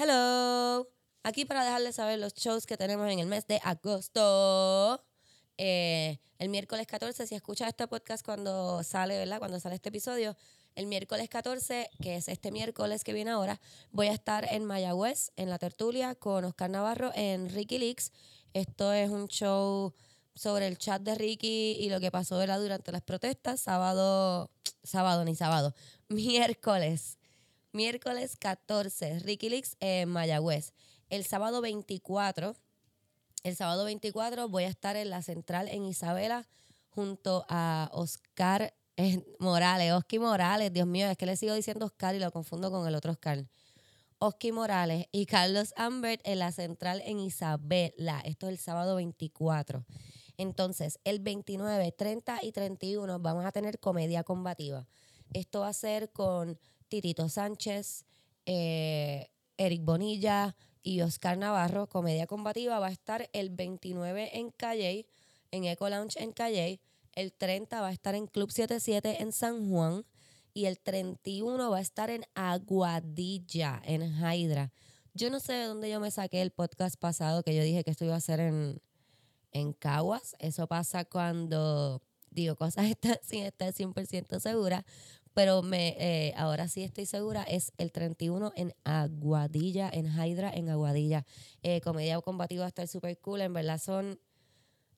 Hello. Aquí para dejarles saber los shows que tenemos en el mes de agosto. Eh, el miércoles 14, si escuchas este podcast cuando sale, ¿verdad? Cuando sale este episodio, el miércoles 14, que es este miércoles que viene ahora, voy a estar en Mayagüez, en la tertulia, con Oscar Navarro en Ricky Leaks. Esto es un show sobre el chat de Ricky y lo que pasó ¿verdad? durante las protestas, sábado, sábado ni sábado, miércoles, miércoles 14, Ricky Leaks en Mayagüez. El sábado 24, el sábado 24 voy a estar en la central en Isabela junto a Oscar eh, Morales, Oscar Morales, Dios mío, es que le sigo diciendo Oscar y lo confundo con el otro Oscar. Oscar Morales y Carlos Ambert en la central en Isabela. Esto es el sábado 24. Entonces, el 29, 30 y 31 vamos a tener comedia combativa. Esto va a ser con Titito Sánchez, eh, Eric Bonilla y Oscar Navarro. Comedia combativa va a estar el 29 en Calle, en Eco Lounge en Calle. El 30 va a estar en Club 77 en San Juan. Y el 31 va a estar en Aguadilla, en Hydra. Yo no sé de dónde yo me saqué el podcast pasado que yo dije que esto iba a ser en, en Caguas. Eso pasa cuando digo cosas sin estar 100% segura, pero me, eh, ahora sí estoy segura, es el 31 en Aguadilla, en Hydra, en Aguadilla. Eh, comedia combativa estar súper cool, en verdad son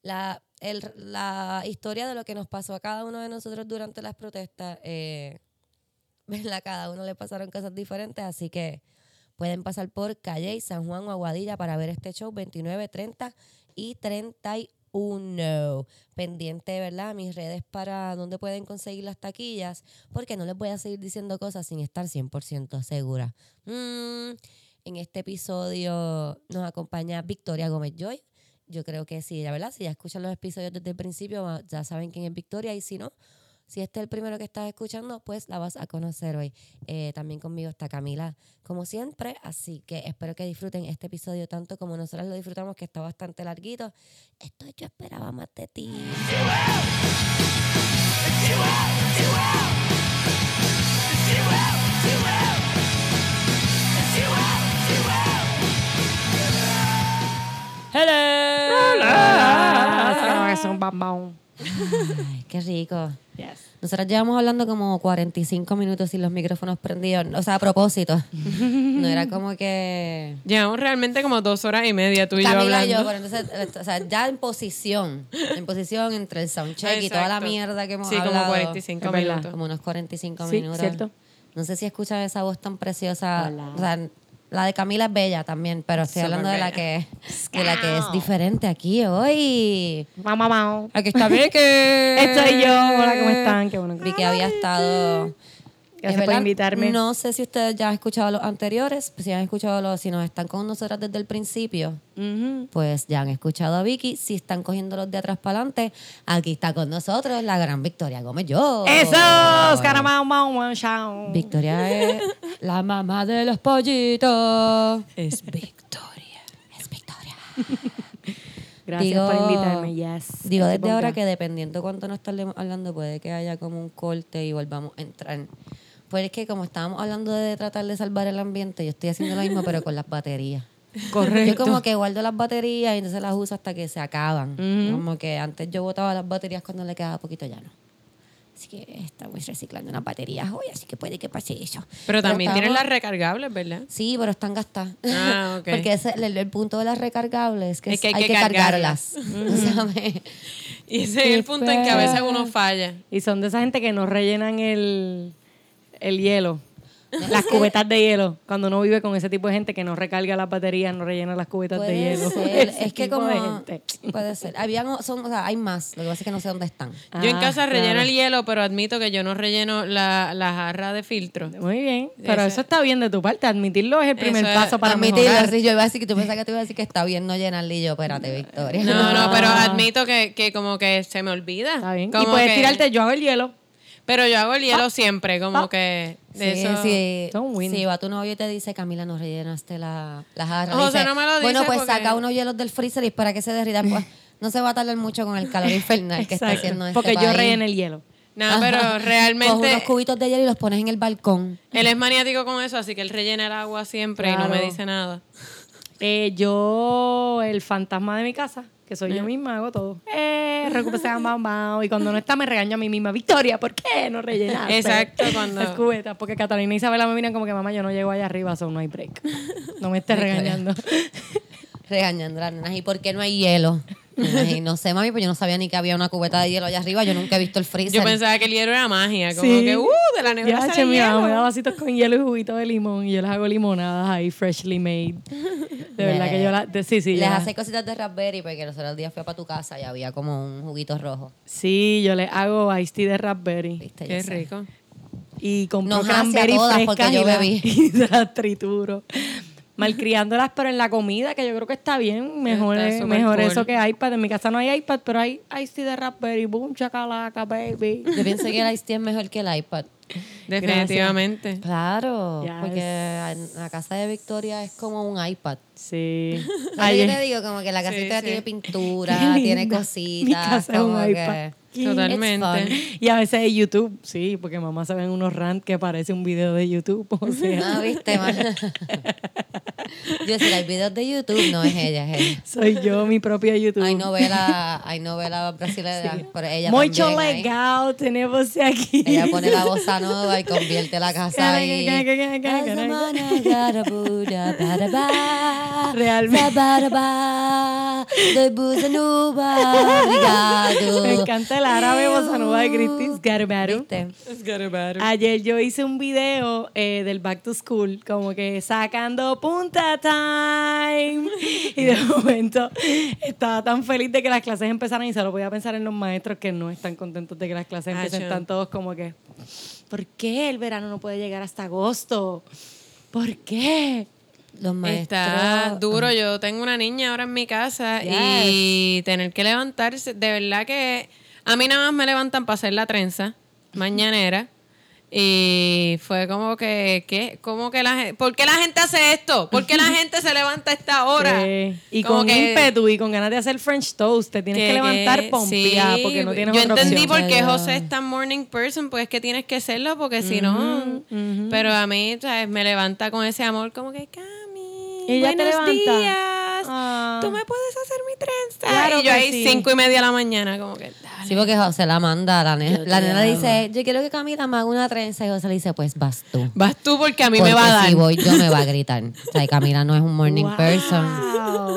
la, el, la historia de lo que nos pasó a cada uno de nosotros durante las protestas. Eh, a cada uno le pasaron cosas diferentes, así que pueden pasar por Calle, San Juan o Aguadilla para ver este show 29, 30 y 31. Pendiente, ¿verdad? Mis redes para dónde pueden conseguir las taquillas, porque no les voy a seguir diciendo cosas sin estar 100% segura. Mm, en este episodio nos acompaña Victoria Gómez Joy. Yo creo que sí, la verdad, si ya escuchan los episodios desde el principio, ya saben quién es Victoria, y si no, si este es el primero que estás escuchando, pues la vas a conocer hoy. Eh, también conmigo está Camila, como siempre. Así que espero que disfruten este episodio tanto como nosotros lo disfrutamos, que está bastante larguito. Esto yo esperaba más de ti. Hello. Hola. Es un bambón. Ay, qué rico. Nosotros llevamos hablando como 45 minutos sin los micrófonos prendidos. O sea, a propósito. No era como que. Llevamos realmente como dos horas y media tú y yo Camila hablando. y yo, pero entonces, o sea, ya en posición. En posición entre el soundcheck y toda la mierda que hemos Sí, como hablado. 45 Es verdad. minutos. Como unos 45 Sí, minutos. cierto. No sé si escuchas esa voz tan preciosa. Hola. O sea, la de Camila es bella también, pero estoy Súper hablando de la que de la que es diferente aquí hoy. Mamá, mamá. Aquí está Vicky. Estoy yo. Hola, ¿cómo están? Qué bueno que Vi que había estado. Gracias es por invitarme. No sé si ustedes ya han escuchado los anteriores, pues si han escuchado los, si nos están con nosotras desde el principio, pues ya han escuchado a Vicky. Si están cogiendo los de atrás para adelante, aquí está con nosotros la gran Victoria Gómez yo. ¡Eso! Caramau, mau, mau, chao. Victoria es la mamá de los pollitos. Es Victoria. Es Victoria. Gracias Digo- por invitarme, yes. Digo desde ahora que dependiendo cuánto nos estemos hablando, puede que haya como un corte y volvamos a entrar. Pues es que como estábamos hablando de tratar de salvar el ambiente, yo estoy haciendo lo mismo, pero con las baterías. Correcto. Yo como que guardo las baterías y entonces las uso hasta que se acaban. Como que antes yo botaba las baterías cuando le quedaba poquito, ya no. Así que estamos reciclando unas baterías hoy, así que puede que pase eso. Pero también tienen las recargables, ¿verdad? Sí, pero están gastadas. Ah, ok. Porque ese- el, el punto de las recargables es que, Es que hay hay que que cargarlas. cargarlas. ¿sabes? Y ese es el punto en que a veces uno falla. Y son de esa gente que no rellenan el, el hielo. Las cubetas de hielo. Cuando uno vive con ese tipo de gente que no recarga las baterías, no rellena las cubetas de Puede hielo. ser. Es que como... de gente. Puede ser. Habían, son, o sea, hay más. Lo que pasa es que no sé dónde están. Yo en Ah, casa relleno claro. el hielo, pero admito que yo no relleno la, la jarra de filtro. Muy bien. Pero Ese- eso está bien de tu parte. Admitirlo es el primer es- paso para Admitirlo, mejorar. sí, yo iba a decir que tú pensabas que te iba a decir que está bien no llenarle y yo, espérate, Victoria. No, no, pero admito que, que como que se me olvida. Está bien. Y Como puedes que- tirarte, yo hago el hielo. Pero yo hago el hielo siempre, como Ah. que Sí, eso... sí. Si va tu novio y te dice, Camila, no rellenaste la, la jarra. José, Dice, no me lo dice Bueno, pues porque- saca unos hielos del freezer y espera que se derritan. Pues no se va a tardar mucho con el calor infernal que está haciendo este Porque yo relleno el hielo. Nada, pero Coge unos realmente cubitos de hielo y los pones en el balcón. él es maniático con eso, así que él rellena el agua siempre y no me dice nada. Eh, yo, el fantasma de mi casa, que soy yo misma, hago todo. Eh, recupero ese bam, bam, y cuando no está me regaño a mí misma. Victoria, ¿por qué no rellenaste? Exacto, cuando- Las cubetas, porque Catalina y Isabela me miran como que, mamá, yo no llego allá arriba, so no hay break. No me estés regañando. Regañando a las nenas. ¿Y por qué no hay hielo? Y no sé, mami, pues yo no sabía ni que había una cubeta de hielo allá arriba. Yo nunca he visto el freezer. Yo pensaba que el hielo era magia, como Sí. que, uh, de la nevera Ya, sale mi mamá hielo. me da vasitos con hielo y juguito de limón y yo les hago limonadas ahí, freshly made. De verdad que yo la... de- sí, sí, Les ya. hace cositas de raspberry porque los otros días fui para tu casa y había como un juguito rojo. Sí, yo les hago iced tea de raspberry. ¿Viste? Qué rico. Y compro Nos cranberry todas frescas porque yo y, la- bebí. y las trituro. Malcriándolas, pero en la comida, que yo creo que está bien. Mejor, Está mejor cool. eso que iPad. En mi casa no hay iPad, pero hay iced tea de raspberry. Boom, chacalaca, baby. Yo pienso que el Ice Tea es mejor que el iPad. Definitivamente. Claro, Yes. porque en la casa de Victoria es como un iPad. Sí. Que Ayer- yo te digo, como que la casa de Sí, Victoria sí. tiene pintura, tiene cositas. Mi casa es un iPad. que- Totalmente. Y a veces de YouTube, sí, porque mamá se ven unos rant que parece un video de YouTube. O sea, Ah, viste, ma? Yo si hay videos de YouTube, no es ella, es ella. soy yo mi propia YouTube. Hay novela, hay novela brasileña, pero ella Mucho también ahí. legal tenemos aquí. Ella pone la bossa nova y convierte la casa ahí. Realmente. De bossa nova, obrigado. Me encanta el árabe bossa nova de. ¿Viste? Ayer yo hice un video eh, del Back to School, como que sacando punta time. Y de momento estaba tan feliz de que las clases empezaran y solo podía pensar en los maestros que no están contentos de que las clases empiecen. Están todos como que, ¿por qué el verano no puede llegar hasta agosto? ¿Por qué? Los maestros. Está duro. Yo tengo una niña ahora en mi casa y tener que levantarse. De verdad que a mí nada más me levantan para hacer la trenza mañanera. Y fue como que, ¿qué? ¿Cómo que la gente, ¿Por qué la gente hace esto? ¿Por qué la gente se levanta a esta hora? Sí. Y Como con que- ímpetu y con ganas de hacer French toast, te tienes que, levantar pompía sí, porque no tienes Yo otra entendí opción. por qué José es tan morning person, pues es que tienes que serlo porque si no... Pero a mí, ¿sabes? Me levanta con ese amor como que, Cami, ¿Y ella te levanta? días, Ah. tú me puedes hacer mi trenza. Claro y yo ahí sí. cinco y media de la mañana como que, dale. Sí, porque José la manda. La, nena, la nena dice, yo quiero que Camila me haga una trenza. Y José le dice, pues vas tú. Vas tú porque a mí Porque me va a dar. si voy yo me va a gritar. O sea, y Camila no es un morning Wow. person.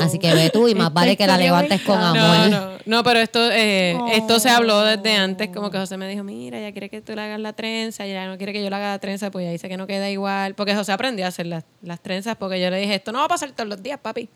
Así que ve tú y más vale que la levantes con amor. No, no, no, pero esto, eh, esto se habló desde antes, como que José me dijo, mira, ella quiere que tú le hagas la trenza, ella no quiere que yo le haga la trenza, pues ya dice que no queda igual, porque José aprendió a hacer las, las trenzas, porque yo le dije, esto no va a pasar todos los días, papi.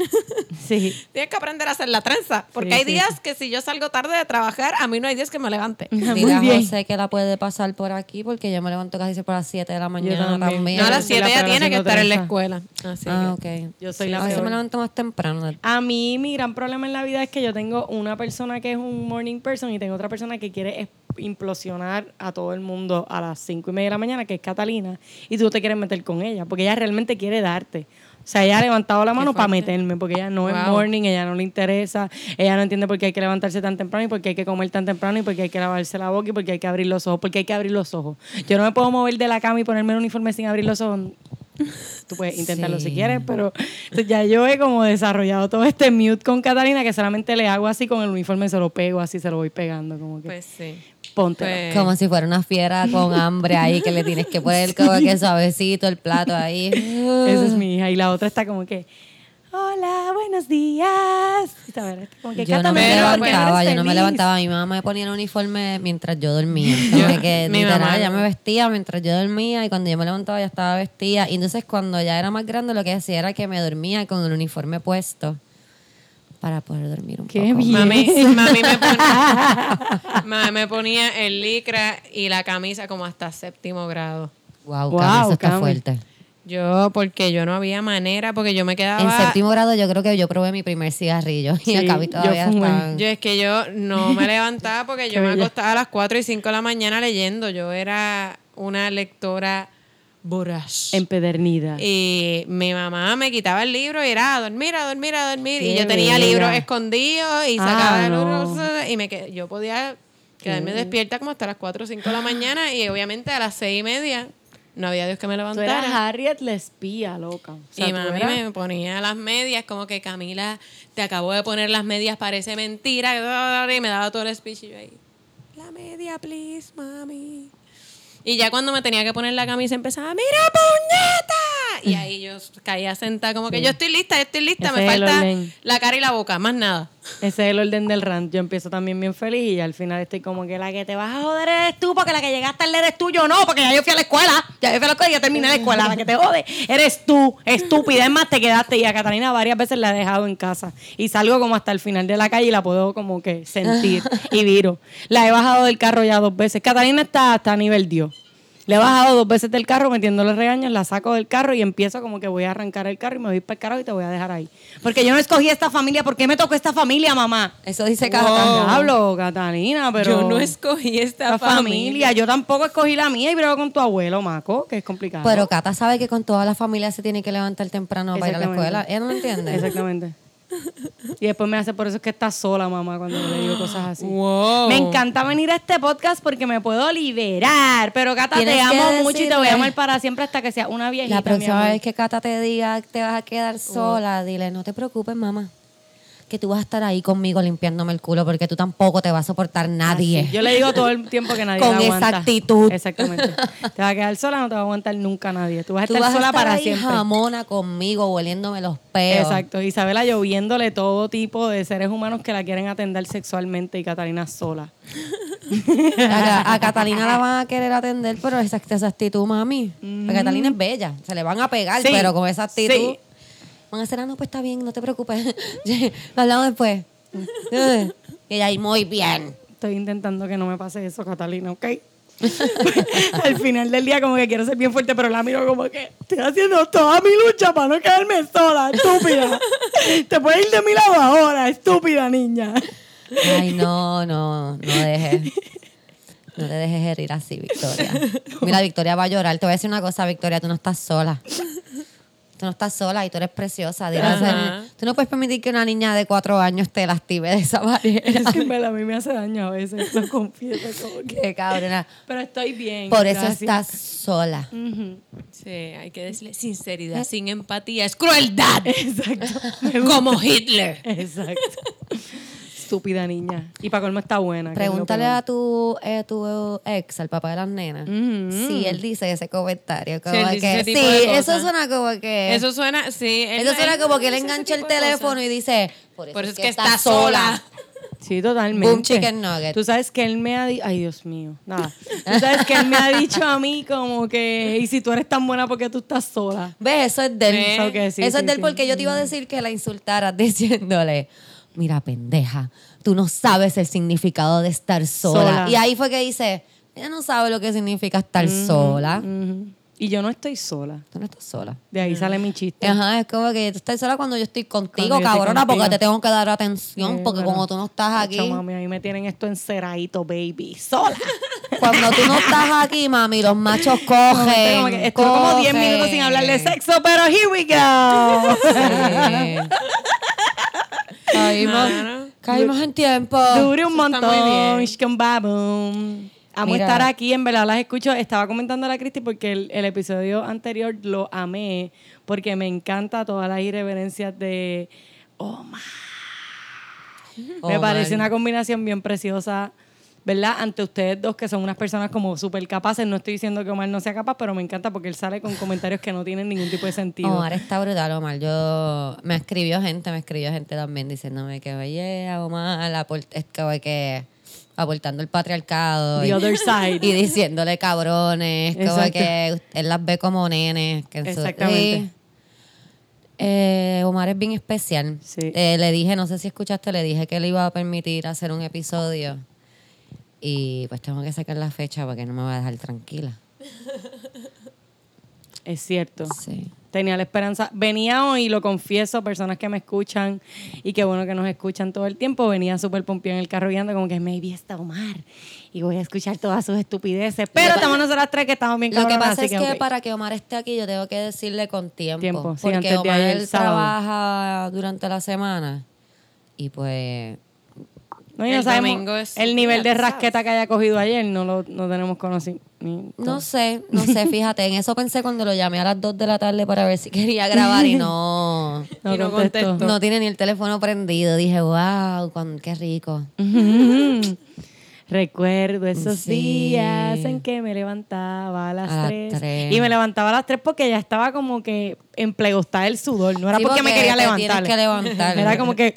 Sí. Tienes que aprender a hacer la trenza, porque Sí, hay sí, días que si yo salgo tarde de trabajar, a mí no hay días que me levante. A bien. José que la puede pasar por aquí porque yo me levanto casi siempre a las 7 de la mañana también. también. No, a las soy la 7 ya tiene que estar en la escuela. Así Ah, que- ok. Yo soy a la veces peor. me levanto más temprano. A mí mi gran problema en la vida es que yo tengo una persona que es un morning person y tengo otra persona que quiere implosionar a todo el mundo a las cinco y media de la mañana, que es Catalina, y tú te quieres meter con ella, porque ella realmente quiere darte. O sea, ella ha levantado la mano para meterme, porque ella no es morning, ella no le interesa, ella no entiende por qué hay que levantarse tan temprano y por qué hay que comer tan temprano y por qué hay que lavarse la boca y por qué hay que abrir los ojos, porque hay que abrir los ojos. Yo no me puedo mover de la cama y ponerme el uniforme sin abrir los ojos. Tú puedes intentarlo si quieres, pero ya yo he como desarrollado todo este mute con Catalina que solamente le hago así con el uniforme, se lo pego así, se lo voy pegando, como que Pues sí. Ponte. Como si fuera una fiera con hambre ahí que le tienes que poner como que suavecito el plato ahí. Esa es mi hija. Y la otra está como que, hola, buenos días. Y está, ¿verdad? Como que, Yo "Cata, no me levantaba, yo no me feliz". levantaba. Mi mamá me ponía el uniforme mientras yo dormía. Como que mi literal, mamá- ella me vestía mientras yo dormía y cuando yo me levantaba ya estaba vestida. Y entonces cuando ya era más grande lo que hacía era que me dormía con el uniforme puesto para poder dormir un Qué poco. bien. Mami, mami me, ponía, mami me ponía el licra y la camisa como hasta séptimo grado. Wow, Wow, Cami, eso está Cami. fuerte. Yo, porque yo no había manera, porque yo me quedaba... En séptimo grado yo creo que yo probé mi primer cigarrillo y Sí, a Cami yo todavía estaban- Yo es que yo no me levantaba porque yo me acostaba a las 4 y 5 de la mañana leyendo. Yo era una lectora voraz. Empedernida. Y mi mamá me quitaba el libro y era a dormir, a dormir, a dormir. Qué y yo tenía bella. libros escondidos y Ah, sacaba el no. libro y me qued- yo podía Quedarme despierta como hasta las 4 o 5 de la mañana y obviamente a las 6 y media no había Dios que me Tú eras levantara. Harriet la espía, loca. O sea, y mami eras- me ponía las medias, como que Camila, te acabo de poner las medias, parece mentira. Y me daba todo el speech y yo ahí, la media, please, mami. Y ya cuando me tenía que poner la camisa empezaba, ¡mira, puñeta! Y ahí yo caía sentada como que yo estoy lista, yo estoy lista, Ese me falta la cara y la boca, más nada. Ese es el orden del rant. Yo empiezo también bien feliz y al final estoy como que la que te vas a joder eres tú, porque la que llegaste tarde eres tú, yo no, porque ya yo fui a la escuela. Ya yo fui a la escuela y ya terminé la escuela. La que te jode eres tú, estúpida. Es más, te quedaste. Y a Catalina varias veces la he dejado en casa. Y salgo como hasta el final de la calle y la puedo como que sentir. y viro. La he bajado del carro ya dos veces. Catalina está hasta nivel Dios. Le he bajado dos veces del carro metiéndole regaños, la saco del carro y empiezo como que voy a arrancar el carro y me voy para el carro y te voy a dejar ahí. Porque yo no escogí esta familia, ¿por qué me tocó esta familia, mamá? Eso dice Wow. Cata. Hablo, Catalina, pero. yo no escogí esta familia. familia. Yo tampoco escogí la mía y brego con tu abuelo, Maco, que es complicado. Pero Cata sabe que con toda la familia se tiene que levantar temprano para ir a la escuela. Ella no lo entiende. Exactamente. Y después me hace por eso es que estás sola, mamá, cuando yo le digo cosas así. Wow. Me encanta venir a este podcast porque me puedo liberar. Pero Cata, te Tienes amo mucho y te voy a amar para siempre hasta que sea una viejita. La mi próxima amor. vez que Cata te diga que te vas a quedar sola, dile, no te preocupes, mamá. Que tú vas a estar ahí conmigo limpiándome el culo porque tú tampoco te vas a soportar nadie. Así. Yo le digo todo el tiempo que nadie Con la aguanta. esa actitud. Exactamente. Te vas a quedar sola, no te va a aguantar nunca nadie. Tú vas a Tú estar vas a sola estar para ahí siempre. jamona conmigo, hueliéndome los peos. Exacto. Isabela lloviéndole todo tipo de seres humanos que la quieren atender sexualmente y Catalina sola. A, a Catalina la van a querer atender, pero esa, esa actitud, mami. Porque Catalina es bella. Se le van a pegar, Sí, pero con esa actitud. sí. Van a hacer, ah, no, pues está bien, no te preocupes. Hablamos después. y ahí, muy bien. Estoy intentando que no me pase eso, Catalina, ¿ok? Al final del día como que quiero ser bien fuerte, pero la miro como que estoy haciendo toda mi lucha para no quedarme sola, estúpida. Te puedes ir de mi lado ahora, estúpida niña. Ay, no, no, no dejes. No te dejes herir así, Victoria. Mira, Victoria va a llorar. Te voy a decir una cosa, Victoria, tú no estás sola. Tú no estás sola y tú eres preciosa. Tú no puedes permitir que una niña de cuatro años te lastime de esa manera. Es que a mí me hace daño a veces, lo confieso como que... Qué cabrona. Pero estoy bien. Por eso estás sola. Sí, hay que decirle sinceridad, sin empatía, es crueldad. Exacto. Como Hitler. Exacto. Estúpida niña. Y para colmo está buena. Pregúntale a tu, eh, tu ex, al papá de las nenas, Ujú. si él dice ese comentario. Como Sí, que, sí, eso suena como que... Eso suena, sí. él- eso suena él como que él engancha el teléfono y dice, por eso, Por es que, está, está sola. Sí, totalmente. Boom chicken nugget. Tú sabes que él me ha dicho, ay Dios mío, nada. Tú sabes que él me ha dicho a mí como que, y si tú eres tan buena porque tú estás sola. ¿Ves? Eso es de él. Eso que sí, eso sí, es de él sí. porque yo te iba a decir que la insultaras diciéndole, mira, pendeja, tú no sabes el significado de estar sola. Sola. Y ahí fue que dice, ella no sabe lo que significa estar sola. Y yo no estoy sola. Tú no estás sola. De ahí sale mi chiste. Ajá, es como que tú estás sola cuando yo estoy contigo, yo cabrona, porque te tengo que dar atención, Sí, porque como tú no estás aquí, Acho, mami, ahí me tienen esto enceradito, baby. Sola. cuando tú no estás aquí, mami, los machos cogen. que Estuve como 10 cogen. minutos sin hablar de sexo, pero here we go. Sí. caímos, caímos en tiempo. Dure un Eso está muy montón. Amo Mira. estar aquí, en verdad las escucho. Estaba comentando a la Cristi porque el, el episodio anterior lo amé porque me encanta todas las irreverencias de Omar. me parece una combinación bien preciosa, ¿verdad? Ante ustedes dos que son unas personas como súper capaces. No estoy diciendo que Omar no sea capaz, pero me encanta porque él sale con comentarios que no tienen ningún tipo de sentido. Omar está brutal, Omar. Yo me escribió gente, me escribió gente también diciéndome que oye, Omar, es como que aportando el patriarcado The y, other side. y diciéndole cabrones, como Exacto. que él las ve como nenes. Que en su- Exactamente. Sí. Eh, Omar es bien especial. Sí. Eh, le dije, no sé si escuchaste, le dije que le iba a permitir hacer un episodio. Y pues tengo que sacar la fecha porque no me va a dejar tranquila. Es cierto. Sí. Tenía la esperanza. Venía hoy, lo confieso, personas que me escuchan y qué bueno que nos escuchan todo el tiempo. Venía súper pompión en el carro guiando, como que maybe está Omar y voy a escuchar todas sus estupideces. Pero estamos nosotras tres que estamos bien Lo que pasa es que para que Omar esté aquí, yo tengo que decirle con tiempo. Tiempo, sí, porque antes de Omar ayer, él trabaja durante la semana y pues No, y no El sabemos domingo es el nivel de rasqueta que haya cogido ayer, no lo no tenemos conocimiento. No sé, no sé, fíjate, en eso pensé cuando lo llamé a las 2 de la tarde para ver si quería grabar y no, No Y no contestó. contestó. no tiene ni el teléfono prendido. Dije, wow, cuán- qué rico. Recuerdo esos Sí. días en que me levantaba a las, A las 3. tres. Y me levantaba a las 3 porque ya estaba como que emplegostada el sudor. No era Sí, porque, me quería levantar. que levantar. Era como que.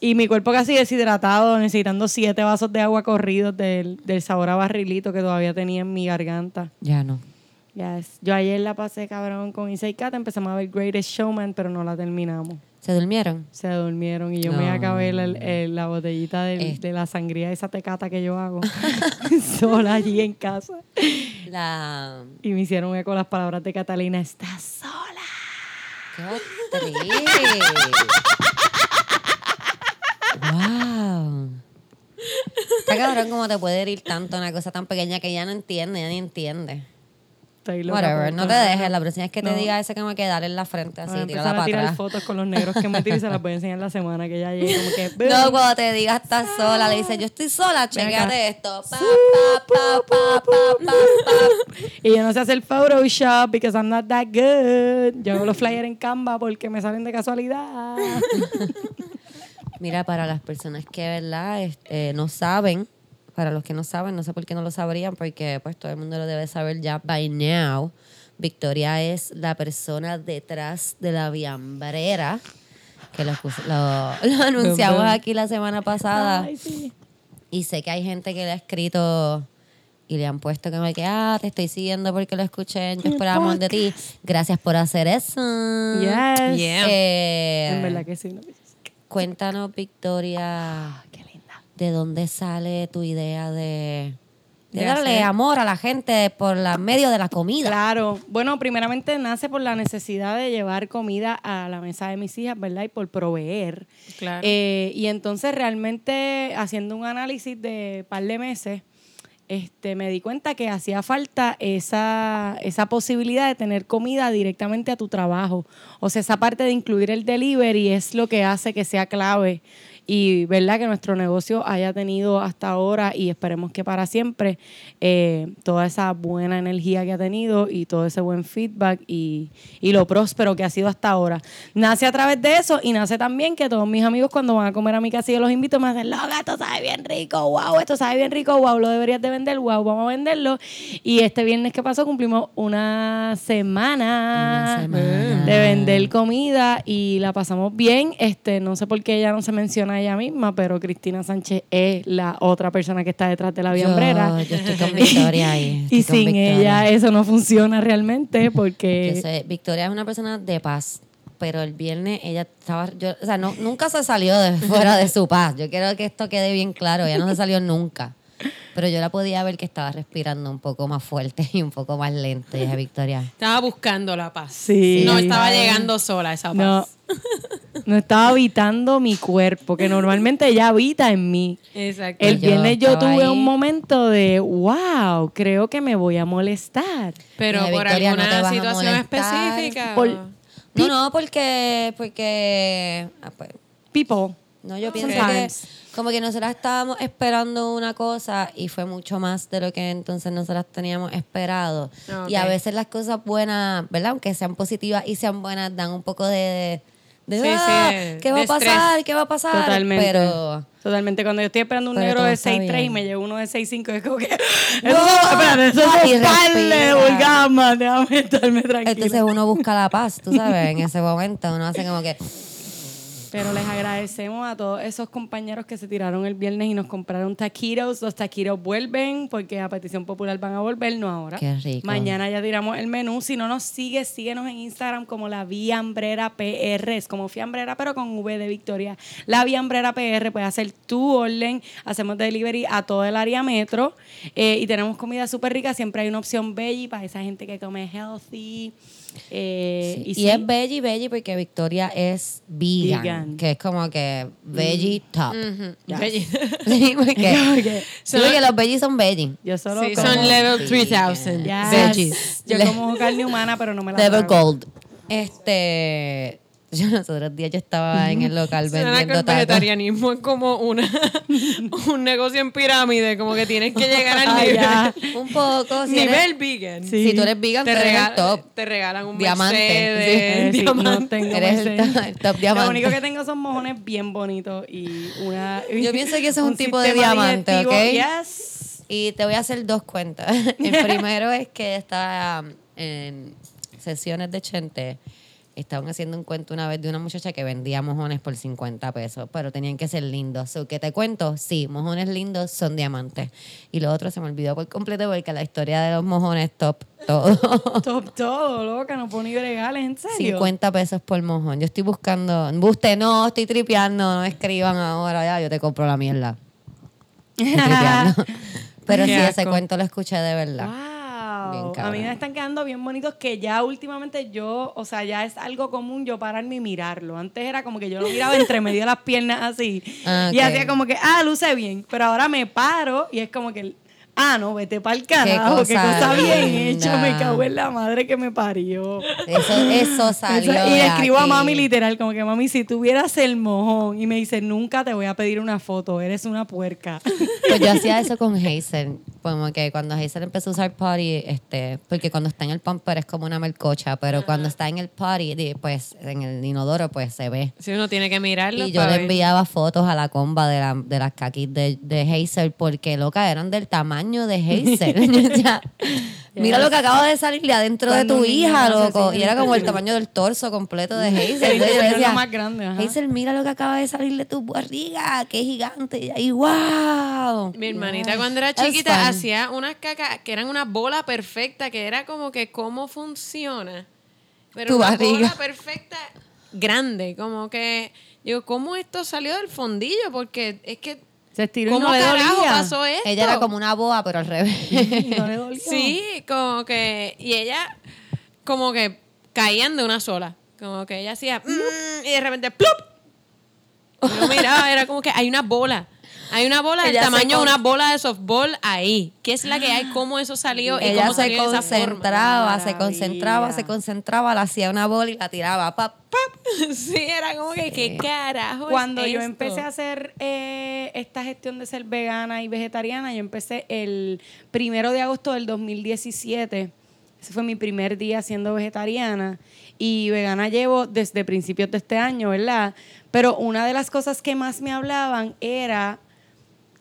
Y mi cuerpo casi deshidratado, necesitando siete vasos de agua corridos del, del sabor a barrilito que todavía tenía en mi garganta. Ya no. Yes. Yo ayer la pasé cabrón con Kat, empezamos a ver Greatest Showman, pero no la terminamos. ¿Se durmieron? Se durmieron y yo me No. acabé la, el- la botellita Es- de la sangría de esa tecata que yo hago sola allí en casa. La... Y me hicieron eco las palabras de Catalina, estás sola. ¡Qué! ¡Wow! Está cabrón cómo te puede herir tanto una cosa tan pequeña que ya no entiende, ya ni entiende. Estoy loca Whatever, no te dejes. La próxima vez que te No. diga eso que me quedar en la frente así, a tírala empezar a para tirar atrás. fotos con los negros que me tiro y se las voy a enseñar la semana que ya llegue. Como que, No, cuando te diga estás sola, le dices, yo estoy sola, acá. chequéate esto. Pa, pa, pa. Y yo no sé hacer Photoshop because I'm not that good. Yo hago los flyers en Canva porque me salen de casualidad. Mira, para las personas que, ¿verdad? Este, no saben, para los que no saben, no sé por qué no lo sabrían, porque pues todo el mundo lo debe saber ya by now. Victoria es la persona detrás de la viambrera, que lo, lo- lo anunciamos aquí la semana pasada. Ay, sí. Y sé que hay gente que le ha escrito y le han puesto que me que, ah, te estoy siguiendo porque lo escuché en Yo esperábamos de ti. Gracias por hacer eso. Yes. Yeah. Eh, En verdad que sí. ¿no? Cuéntanos, Victoria, Qué linda. ¿De dónde sale tu idea de, de De darle hacer- amor a la gente por la medio de la comida? Claro. Bueno, primeramente nace por la necesidad de llevar comida a la mesa de mis hijas, ¿verdad? Y por proveer. Claro. Eh, y entonces realmente haciendo un análisis de par de meses, este, me di cuenta que hacía falta esa, esa posibilidad de tener comida directamente a tu trabajo. O sea, esa parte de incluir el delivery es lo que hace que sea clave y verdad que nuestro negocio haya tenido hasta ahora y esperemos que para siempre eh, toda esa buena energía que ha tenido y todo ese buen feedback y, y lo próspero que ha sido hasta ahora. Nace a través de eso y nace también que todos mis amigos cuando van a comer a mi casa y yo los invito me hacen, loca, esto sabe bien rico, wow, esto sabe bien rico, wow, lo deberías de vender, wow, vamos a venderlo. Y este viernes que pasó cumplimos una semana, Una semana. de vender comida y la pasamos bien. Este, no sé por qué ella no se menciona a ella misma, pero Cristina Sánchez es la otra persona que está detrás de la viambrera. Yo, yo estoy con Victoria ahí. y sin Victoria. ella eso no funciona realmente Yo porque sé, Victoria es una persona de paz, pero el viernes ella estaba, yo, o sea, no, nunca se salió de fuera de su paz. Yo quiero que esto quede bien claro, ella no se salió nunca. Pero yo la podía ver que estaba respirando un poco más fuerte y un poco más lento. Y dije, Victoria, Estaba buscando la paz. Sí. No estaba llegando sola esa paz. no, no estaba habitando mi cuerpo, que normalmente ella habita en mí. Exacto. El viernes yo tuve ahí. un momento de, wow, creo que me voy a molestar. Pero por Victoria, alguna situación específica. Por- no, no, porque, porque, ah, pues, People. no, yo pienso Sometimes. que como que nosotras estábamos esperando una cosa y fue mucho más de lo que entonces nosotras teníamos esperado. Y a veces las cosas buenas, ¿verdad? Aunque sean positivas y sean buenas, dan un poco de... de, Sí, "Ah, sí, ¿Qué va a pasar? ¿Qué va a pasar? Totalmente. Pero... Totalmente. Cuando yo estoy esperando un Pero negro de está 6'3 y me llega uno de 6'5, es como que. Eso, No, espérate, eso no, y es de respira. vulgamas, déjame estarme tranquila. Entonces uno busca la paz, tú sabes, en ese momento uno hace como que... Pero les agradecemos a todos esos compañeros que se tiraron el viernes y nos compraron taquitos. Los taquitos vuelven porque a petición popular van a volver, no ahora. Qué rico. Mañana ya tiramos el menú. Si no nos sigues, síguenos en Instagram como la Viambrera PR. Es como Fiambrera, pero con V de Victoria. La Viambrera PR. Puedes hacer tu orden. Hacemos delivery a todo el área metro. Eh, y tenemos comida súper rica. Siempre hay una opción veggie para esa gente que come healthy. Eh, Y, sí, es veggie, veggie porque Victoria es vegan, Vegan. que es como que veggie top. Ujú. Ya. Belle- Sí, porque, sí, Son- porque los veggies son veggie. Yo solo Sí, como- son level Sí. 3000 Yes. veggies. Yo como carne humana, pero no me la Level trago. gold. Este, Yo los otros días yo estaba en el local Suena que vendiendo el tacos. vegetarianismo es como una, un negocio en pirámide, como que tienes que llegar al Ah, nivel, ya. Un poco. Si, nivel eres, vegan. Sí. si tú eres vegan, Te, tú eres el regala- top. te regalan un Diamante. Mercedes, sí, no diamante. tengo Eres el top- el top Lo diamante. único que tengo son mojones bien bonitos y una. Yo pienso que eso es un tipo de diamante, digestivo. ¿ok? Yes. Y te voy a hacer dos cuentas. El primero es que estaba um, en sesiones de Chente. Estaban haciendo un cuento una vez de una muchacha que vendía mojones por 50 pesos, pero tenían que ser lindos. So, ¿Qué te cuento? Sí, mojones lindos son diamantes. Y lo otro se me olvidó por completo porque la historia de los mojones top, todo. Top todo, loca, no puedo ni regales, en serio. 50 pesos por mojón. Yo estoy buscando. Buste, no, estoy tripeando. No me escriban ahora, ya, yo te compro la mierda. Estoy tripeando. Pero sí, ese cuento lo escuché de verdad. Bien Wow. A mí me están quedando bien bonitos que ya últimamente yo, o sea, ya es algo común yo pararme y mirarlo. Antes era como que yo lo miraba entre medio de las piernas así. Ah, Y hacía como que, ah, luce bien. Pero ahora me paro y es como que, ah, no, vete para el carajo. Qué cosa cosa, bien hecha. Me cago en la madre que me parió. Eso, eso salió. Eso- y le escribo a mami literal, como que mami, si tuvieras el mojón, y me dice, nunca te voy a pedir una foto, eres una puerca. Pues yo hacía eso con Hazel. Como que cuando Hazel empezó a usar potty, este, porque cuando está en el pumper es como una melcocha, pero cuando está en el potty, pues en el inodoro, pues se ve. Si uno tiene que mirarlo Y yo le ver. enviaba fotos a la comba de, la- de las caquis de, de Hazel porque, loca, eran del tamaño de Hazel. Yo Mira lo que acaba de salirle adentro de tu hija, loco. Y era como el tamaño del torso completo de Hazel. Entonces yo es le lo decía, más grande, ajá. Hazel, mira lo que acaba de salir de tu barriga, qué gigante. Y ahí, wow. Mi hermanita cuando era chiquita hacía unas cacas que eran una bola perfecta, que era como que cómo funciona. Pero Tu una barriga. bola perfecta grande, como que digo, ¿cómo esto salió del fondillo? Porque es que Se estiró y ¿cómo no le carajo dolía. pasó esto? Ella era como una boa, pero al revés. Y no le dolió. Sí, como que y ella como que caían de una sola, como que ella hacía mm, y de repente ¡plup! Y yo miraba, era como que hay una bola. Hay una bola del tamaño de una bola de softball ahí. ¿Qué es la que hay? ¿Cómo eso salió? y Ella cómo se salió de esa forma? concentraba, se concentraba, se concentraba, la hacía una bola y la tiraba. Pap, pap. Sí, era como que, ¿qué carajo es Cuando yo esto? empecé a hacer eh, esta gestión de ser vegana y vegetariana, yo empecé el primero de agosto del 2017. Ese fue mi primer día siendo vegetariana. Y vegana llevo desde principios de este año, ¿verdad? Pero una de las cosas que más me hablaban era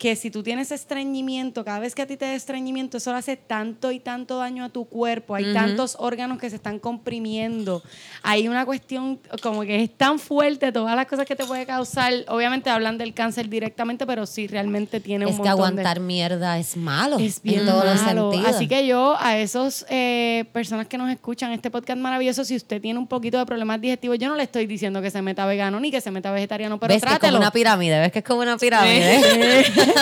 que si tú tienes estreñimiento, cada vez que a ti te da estreñimiento, eso le hace tanto y tanto daño a tu cuerpo. Hay tantos órganos que se están comprimiendo. Hay una cuestión como que es tan fuerte todas las cosas que te puede causar. Obviamente hablan del cáncer directamente, pero sí realmente tiene un Es que montón de- aguantar mierda es malo. es bien en todos los malo. sentidos. Así que yo, a esos eh, personas que nos escuchan, este podcast maravilloso, si usted tiene un poquito de problemas digestivos, yo no le estoy diciendo que se meta vegano ni que se meta vegetariano, pero ¿Ves que es como una pirámide? ¿Ves que es como una pirámide?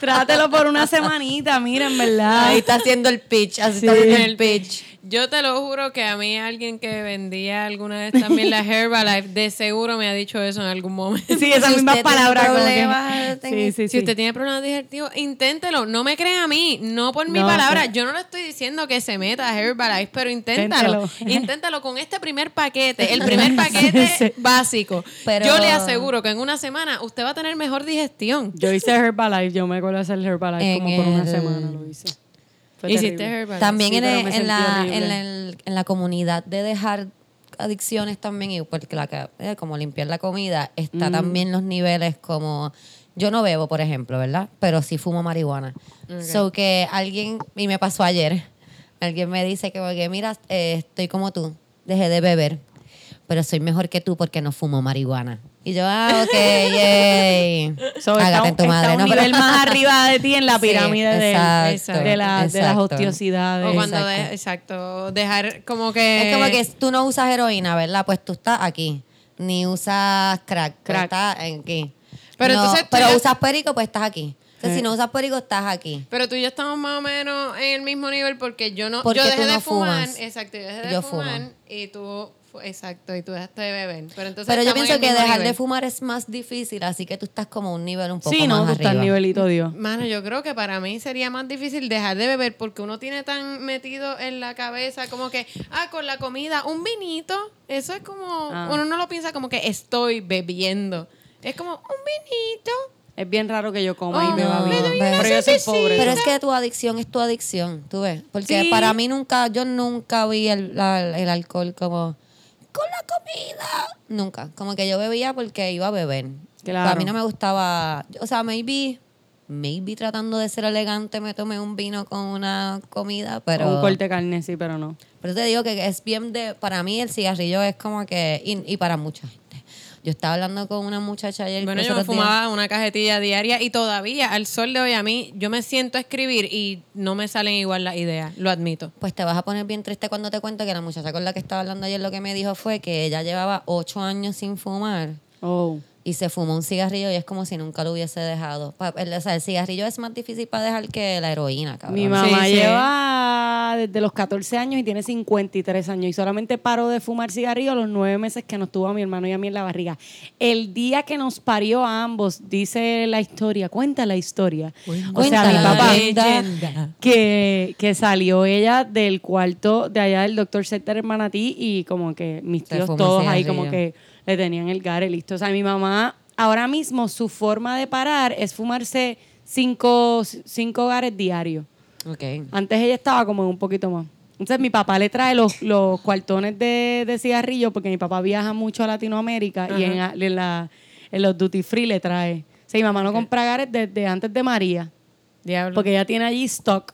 trátelo por una semanita, miren, ¿verdad? Ahí está haciendo el pitch, así Sí. está haciendo el pitch. Yo te lo juro que a mí alguien que vendía alguna de estas mil la Herbalife de seguro me ha dicho eso en algún momento. Sí, esas Si mismas palabras. que- Sí, sí, Si sí. usted tiene problemas digestivos, inténtelo. No me crea a mí, no por mi No, palabra. pero- Yo no le estoy diciendo que se meta a Herbalife, pero inténtalo. Inténtalo. inténtalo con este primer paquete, el primer paquete Sí, sí. básico. Pero- Yo le aseguro que en una semana usted va a tener mejor digestión. Yo hice Herbalife, yo me acuerdo de hacer Herbalife En como por una semana lo hice. Fue Hiciste. Herbalife. También Sí, en, el- me en la, en, el- en la comunidad de dejar adicciones también, y porque la, que- eh, como limpiar la comida, está también los niveles como... Yo no bebo, por ejemplo, ¿verdad? Pero sí fumo marihuana. So que alguien, y me pasó ayer, alguien me dice que, porque, mira, eh, estoy como tú, dejé de beber, pero soy mejor que tú porque no fumo marihuana. Y yo, ah, ok, yay. So, Hágate en tu está madre. un ¿no? Pero- nivel más arriba de ti en la Sí, pirámide de, exacto, de, la- de las exacto. ociosidades. O cuando Exacto. de- exacto, dejar como que Es como que tú no usas heroína, ¿verdad? Pues tú estás aquí. Ni usas crack, pues Crack. estás aquí. Pero No, entonces tú pero ya- usas perico, pues estás aquí. Entonces, Sí. si no usas perico, estás aquí. Pero tú y yo estamos más o menos en el mismo nivel porque yo no Porque yo dejé tú no de fumar, fumas. exacto, yo dejé de Yo fumar fumo. y tú exacto, y tú dejaste de beber. Pero, entonces Pero yo pienso en que dejar de fumar es más difícil, así que tú estás como un nivel un poco Sí, más no, tú estás arriba. nivelito Dios. Mano, yo creo que para mí sería más difícil dejar de beber porque uno tiene tan metido en la cabeza como que, ah, con la comida, un vinito, eso es como, Ah. uno no lo piensa como que estoy bebiendo. Es como un vinito. Es bien raro que yo coma Oh, y beba no, vino. Pero yo soy pobre. Pero es que tu adicción es tu adicción, tú ves. Porque Sí. para mí nunca, yo nunca vi el, la- el alcohol como con la comida. Nunca. Como que yo bebía porque iba a beber. Claro. A mí no me gustaba, o sea, maybe, maybe tratando de ser elegante me tomé un vino con una comida, pero... Un corte de carne, sí, pero no. Pero te digo que es bien de, para mí el cigarrillo es como que, y, y para mucha gente. Yo estaba hablando con una muchacha ayer. Bueno, yo me días. fumaba una cajetilla diaria y todavía, al sol de hoy, a mí, yo me siento a escribir y no me salen igual las ideas, lo admito. Pues te vas a poner bien triste cuando te cuento que la muchacha con la que estaba hablando ayer lo que me dijo fue que ella llevaba ocho años sin fumar Oh. Y se fumó un cigarrillo y es como si nunca lo hubiese dejado. O sea, el cigarrillo es más difícil para dejar que la heroína, cabrón. Mi mamá Sí, sí. lleva desde los 14 años y tiene 53 años y solamente paró de fumar cigarrillo los nueve meses que nos tuvo a mi hermano y a mí en la barriga. El día que nos parió a ambos, dice la historia, cuenta la historia. o sea, mi papá, leyenda. que, que salió ella del cuarto de allá del doctor Setter en Manatí y como que mis tíos todos ahí como que le tenían el gare listo. O sea, mi mamá ahora mismo su forma de parar es fumarse cinco, cinco gares diarios. Antes ella estaba como un poquito más. Entonces mi papá le trae los, los cuartones de, de cigarrillo porque mi papá viaja mucho a Latinoamérica y en, en la- en los duty free le trae. O sea, mi mamá no compra gares desde antes de María Diablo. porque ella tiene allí stock.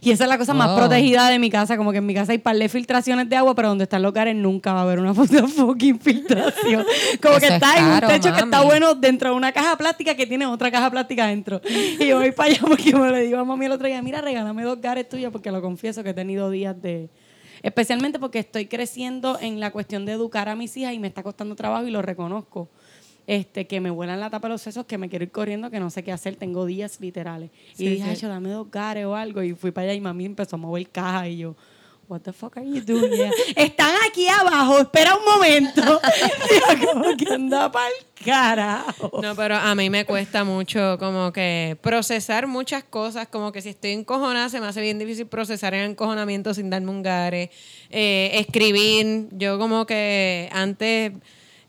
Y esa es la cosa más Oh. protegida de mi casa, como que en mi casa hay par de filtraciones de agua, pero donde están los gares nunca va a haber una fucking filtración. Como que Eso es está en un techo que está bueno dentro de una caja plástica que tiene otra caja plástica adentro. Y yo voy para allá porque me le digo a mami el otro día, mira, regálame dos gares tuyos porque lo confieso que he tenido días de... Especialmente porque estoy creciendo en la cuestión de educar a mis hijas y me está costando trabajo y lo reconozco. Este, que me vuelan la tapa de los sesos, que me quiero ir corriendo, que no sé qué hacer, tengo días literales. Sí, y dije, sí. "Acho, dame dos gares o algo. Y fui para allá y mami empezó a mover caja y yo, what the fuck are you doing? here?" Están aquí abajo, espera un momento. Como que anda para el carajo. No, pero a mí me cuesta mucho como que procesar muchas cosas, como que si estoy encojonada se me hace bien difícil procesar el encojonamiento sin darme un gare. Eh, escribir, yo como que antes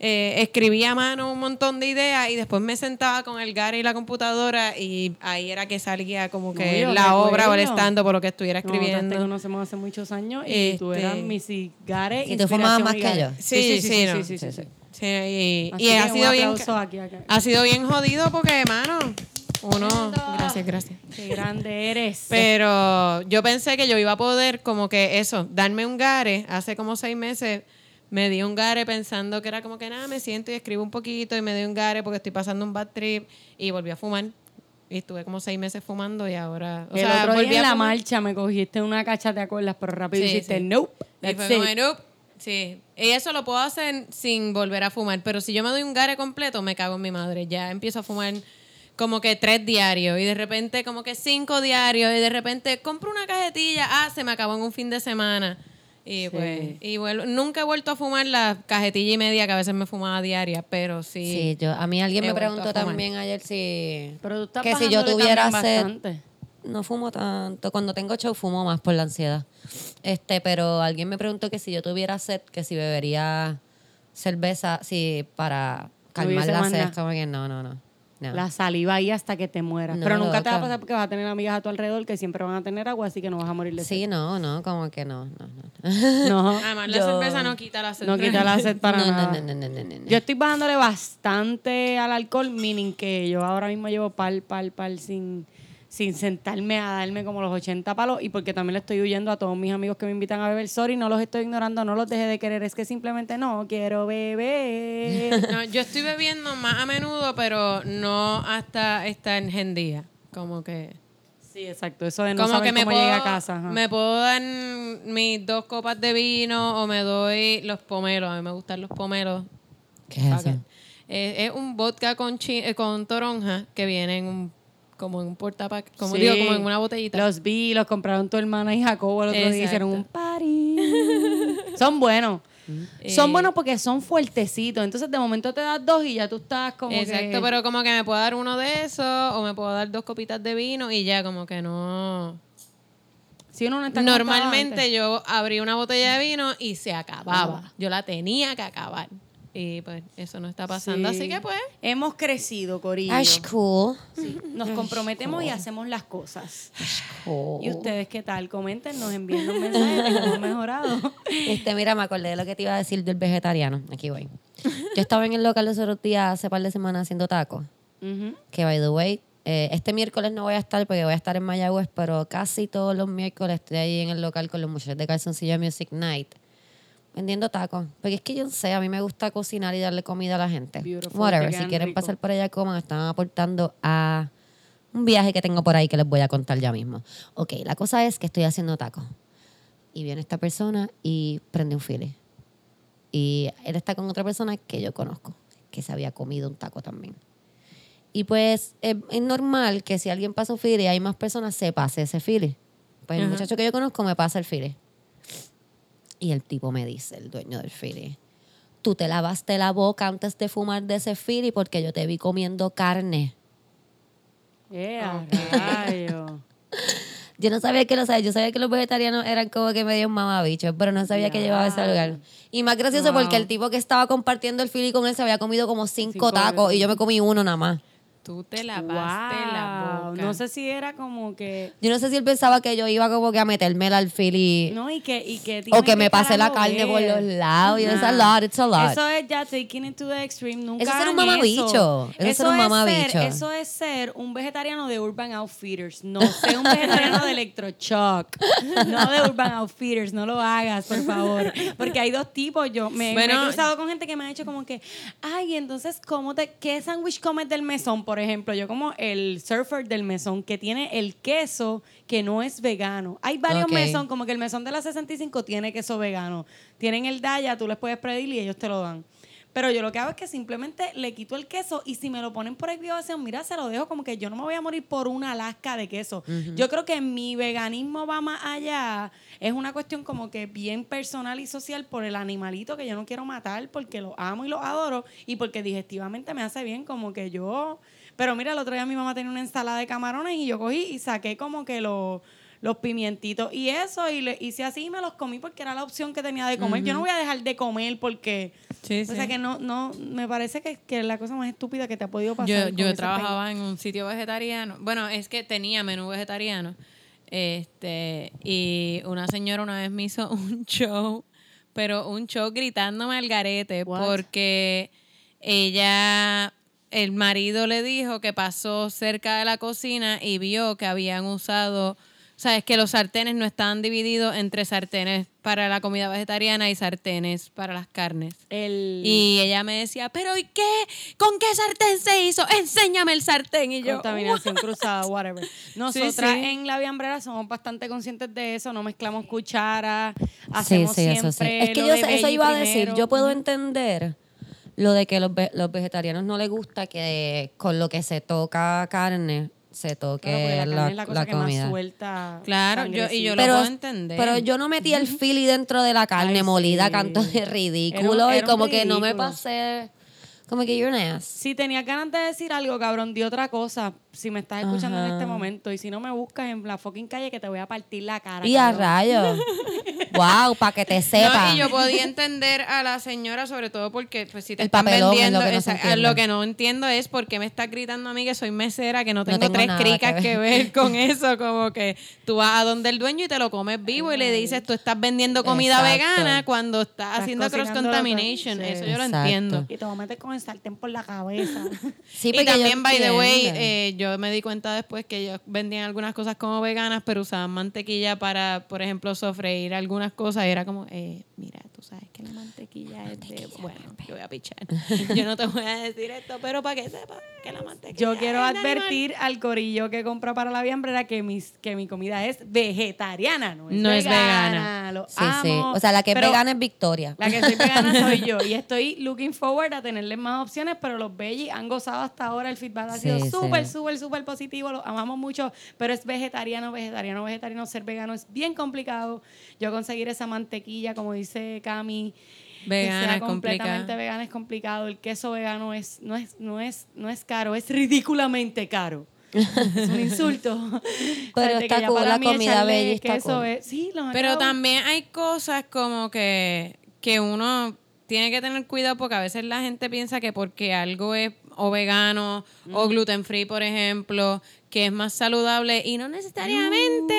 eh, escribía a mano un montón de ideas y después me sentaba con el gare y la computadora y ahí era que salía como que No, yo la obra o el stand por lo que estuviera escribiendo. conocemos hace muchos años y tú eras Este- mi cigarre. Y tú fumabas más que yo. Sí, sí, no. sí, sí, sí. Sí, y, ha sido bien aquí, aquí. ha sido bien jodido porque, mano, uno gracias, gracias. Qué grande eres. Pero yo pensé que yo iba a poder como que eso, darme un gare. Hace como seis meses me di un gare pensando que era como que nada, me siento y escribo un poquito y me di un gare porque estoy pasando un bad trip y volví a fumar. Y estuve como seis meses fumando y ahora... O el sea, otro volví día en a la marcha me cogiste una cacha, ¿te acuerdas? Pero rápido Sí, dijiste, sí. nope. Y fue como, it". "Nope". Sí. Y eso lo puedo hacer sin volver a fumar. Pero si yo me doy un gare completo, me cago en mi madre. Ya empiezo a fumar como que tres diarios y de repente como que cinco diarios y de repente compro una cajetilla, ah, se me acabó en un fin de semana. Y pues, y vuelvo- nunca he vuelto a fumar la cajetilla y media que a veces me fumaba diaria, pero sí. Sí, yo, a mí alguien me preguntó también ayer si... Pero tú estás que si yo tuviera sed... bastante. No fumo tanto. Cuando tengo show fumo más por la ansiedad. Este, pero alguien me preguntó que si yo tuviera sed, que si bebería cerveza, si para calmar la sed. Como que no, no, no. No. La saliva ahí hasta que te mueras. No, Pero nunca te va a pasar porque vas a tener amigas a tu alrededor que siempre van a tener agua, así que no vas a morir de Sí, sed. no, no, como que no, no, no. No, Además, la Yo- cerveza no quita la sed. no quita la sed para nada. no, no, no, no, no, no. Yo estoy bajándole bastante al alcohol, meaning que yo ahora mismo llevo pal, pal, pal sin, sin sentarme a darme como los 80 palos y porque también le estoy huyendo a todos mis amigos que me invitan a beber. Sorry, no los estoy ignorando, no los dejé de querer, es que simplemente no quiero beber. No, yo estoy bebiendo más a menudo, pero no hasta estar en día. Como que. sí, exacto, eso de no como saber que me cómo puedo, llegar a casa. ajá. me puedo dar mis dos copas de vino o me doy los pomelos. A mí me gustan los pomelos. ¿Qué es eso? Eh, es un vodka con, chi- eh, con toronja que viene en un, como en un portapack, como Sí. digo, como en una botellita. Los vi, los compraron tu hermana y Jacobo el otro día hicieron un party. Son buenos. Eh, Son buenos porque son fuertecitos. Entonces, de momento te das dos y ya tú estás como Exacto, que... pero como que me puedo dar uno de esos o me puedo dar dos copitas de vino y ya como que no... Si uno no está Normalmente yo abrí una botella de vino y se acababa. Yo la tenía que acabar. Y pues eso no está pasando. Sí. Así que pues... Hemos crecido, Corillo. Ash cool. Sí, Nos comprometemos y hacemos las cosas. cool. ¿Y ustedes qué tal? Comenten, nos envíen un mensaje cómo han mejorado. Este, mira, me acordé de lo que te iba a decir del vegetariano. Aquí voy. Yo estaba en el local los otros días, hace par de semanas, haciendo tacos. Que, by the way, eh, este miércoles no voy a estar porque voy a estar en Mayagüez, pero casi todos los miércoles estoy ahí en el local con los muchachos de Calzoncillo Music Night vendiendo tacos. Porque es que yo no sé, a mí me gusta cocinar y darle comida a la gente. Beautiful, Whatever, te si quieren rico. pasar por allá, coman, están aportando a un viaje que tengo por ahí que les voy a contar ya mismo. Ok, la cosa es que estoy haciendo tacos. Y viene esta persona y prende un file. Y él está con otra persona que yo conozco, que se había comido un taco también. Y pues es, es normal que si alguien pasa un file y hay más personas, se pase ese file. Pues el Ajá. muchacho que yo conozco me pasa el file. Y el tipo me dice, el dueño del file, tú te lavaste la boca antes de fumar de ese file porque yo te vi comiendo carne. Yeah, rayo. Yo no sabía que lo sabía, yo sabía que los vegetarianos eran como que medio mamabichos, pero no sabía que llevaba ese lugar. Y más gracioso Wow. porque el tipo que estaba compartiendo el fili con él se había comido como cinco, Cinco tacos veces. y yo me comí uno nada más. Tú te lavaste la boca. No sé si era como que... Yo no sé si él pensaba que yo iba como que a metérmela al fili No, y que, y que o que me pasé la carne por los lados. Y it's a Nah. lot, it's a lot. Eso es ya taking it to the extreme. Nunca Eso es ser un mamabicho. Eso, Eso es ser un mamabicho. Ser, eso es ser un vegetariano de Urban Outfitters. No sé un vegetariano de Electroshock. No de Urban Outfitters. No lo hagas, por favor. Porque hay dos tipos. Yo me, he cruzado con gente que me ha dicho como que, ay, entonces, ¿cómo te, ¿qué sándwich comes del mesón? Por ejemplo, yo como el surfer del mesón que tiene el queso que no es vegano. Hay varios Ok. mesón, como que el mesón de la 65 tiene queso vegano. Tienen el Daya, tú les puedes pedir y ellos te lo dan. Pero yo lo que hago es que simplemente le quito el queso y si me lo ponen por exhibición, mira, se lo dejo como que yo no me voy a morir por una lasca de queso. Yo creo que mi veganismo va más allá. Es una cuestión como que bien personal y social por el animalito que yo no quiero matar porque lo amo y lo adoro y porque digestivamente me hace bien como que yo... Pero mira, el otro día mi mamá tenía una ensalada de camarones y yo cogí y saqué como que los los pimientitos y eso y le hice así y me los comí porque era la opción que tenía de comer. Yo no voy a dejar de comer porque Sí, o sea que no no me parece que, que es la cosa más estúpida que te ha podido pasar. Yo, yo trabajaba en un sitio vegetariano. Bueno, es que tenía menú vegetariano. Este, y una señora una vez me hizo un show, pero un show gritándome al garete What? porque ella, el marido le dijo que pasó cerca de la cocina y vio que habían usado, sabes que los sartenes no estaban divididos entre sartenes para la comida vegetariana y sartenes para las carnes. El Y ella me decía, pero ¿y qué? ¿Con qué sartén se hizo? Enséñame el sartén. Y yo, contaminación cruzada, whatever. Nosotras sí. en la viambrera somos bastante conscientes de eso, no mezclamos cucharas, Sí, hacemos sí, eso sí. siempre Es que lo yo eso iba a decir, yo puedo entender lo de que los, ve- los vegetarianos no les gusta que con lo que se toca carne se toque Claro, la carne la, es la cosa la que comida. más suelta. Claro, yo- y yo lo pero, puedo entender. pero yo no metí el fili dentro de la carne Ay, molida, sí. canto de ridículo Era un- y era como que no me pasé, como que you're an ass. Si tenías ganas de decir algo, cabrón, di otra cosa. Si me estás escuchando en este momento. Y si no me buscas en la fucking calle que te voy a partir la cara. Y a rayos. wow, para que te sepa. No, y yo podía entender a la señora, sobre todo porque pues, si te El están papelón es vendiendo, lo que no se esa- entiende. lo que no entiendo es por qué me estás gritando a mí que soy mesera, que no tengo, tengo tres cricas que que ver. con eso, como que tú vas a donde el dueño y te lo comes vivo y le dices, tú estás vendiendo comida Exacto. vegana cuando estás, Estás haciendo cross con- contamination. sí. Eso yo lo entiendo. Y te voy a meter con el sartén por la cabeza. Sí, y yo también, by the way, eh, yo me di cuenta después que ellos vendían algunas cosas como veganas, pero usaban mantequilla para, por ejemplo, sofreír algunas cosas. Y era como, eh, mira, tú sabes que la mantequilla es de... Bueno, yo voy a pichar. yo no te voy a decir esto, pero para que sepas que la mantequilla Yo quiero es animal. advertir al corillo que compra para la viambrera que, mis, que mi comida es vegetariana, no es No es vegana. vegana. Lo Sí, amo, sí. O sea, la que es vegana es Victoria. La que soy vegana soy yo. Y estoy looking forward a tenerles más opciones, pero los veggies han gozado hasta ahora. El feedback ha Sí, sido sí. súper, súper, súper positivo. Los amamos mucho, pero es vegetariano, vegetariano, vegetariano. Ser vegano es bien complicado. Yo conseguir esa mantequilla, como dice Cami, Vegana que sea es completamente complicado. vegana es complicado. El queso vegano es, no, es, no, es, no es caro, es ridículamente caro. es un insulto. Pero está cool, para la mí comida veggie está queso cool. es- sí, los Pero también hay cosas como que, que uno tiene que tener cuidado porque a veces la gente piensa que porque algo es o vegano o gluten free, por ejemplo, que es más saludable y no necesariamente.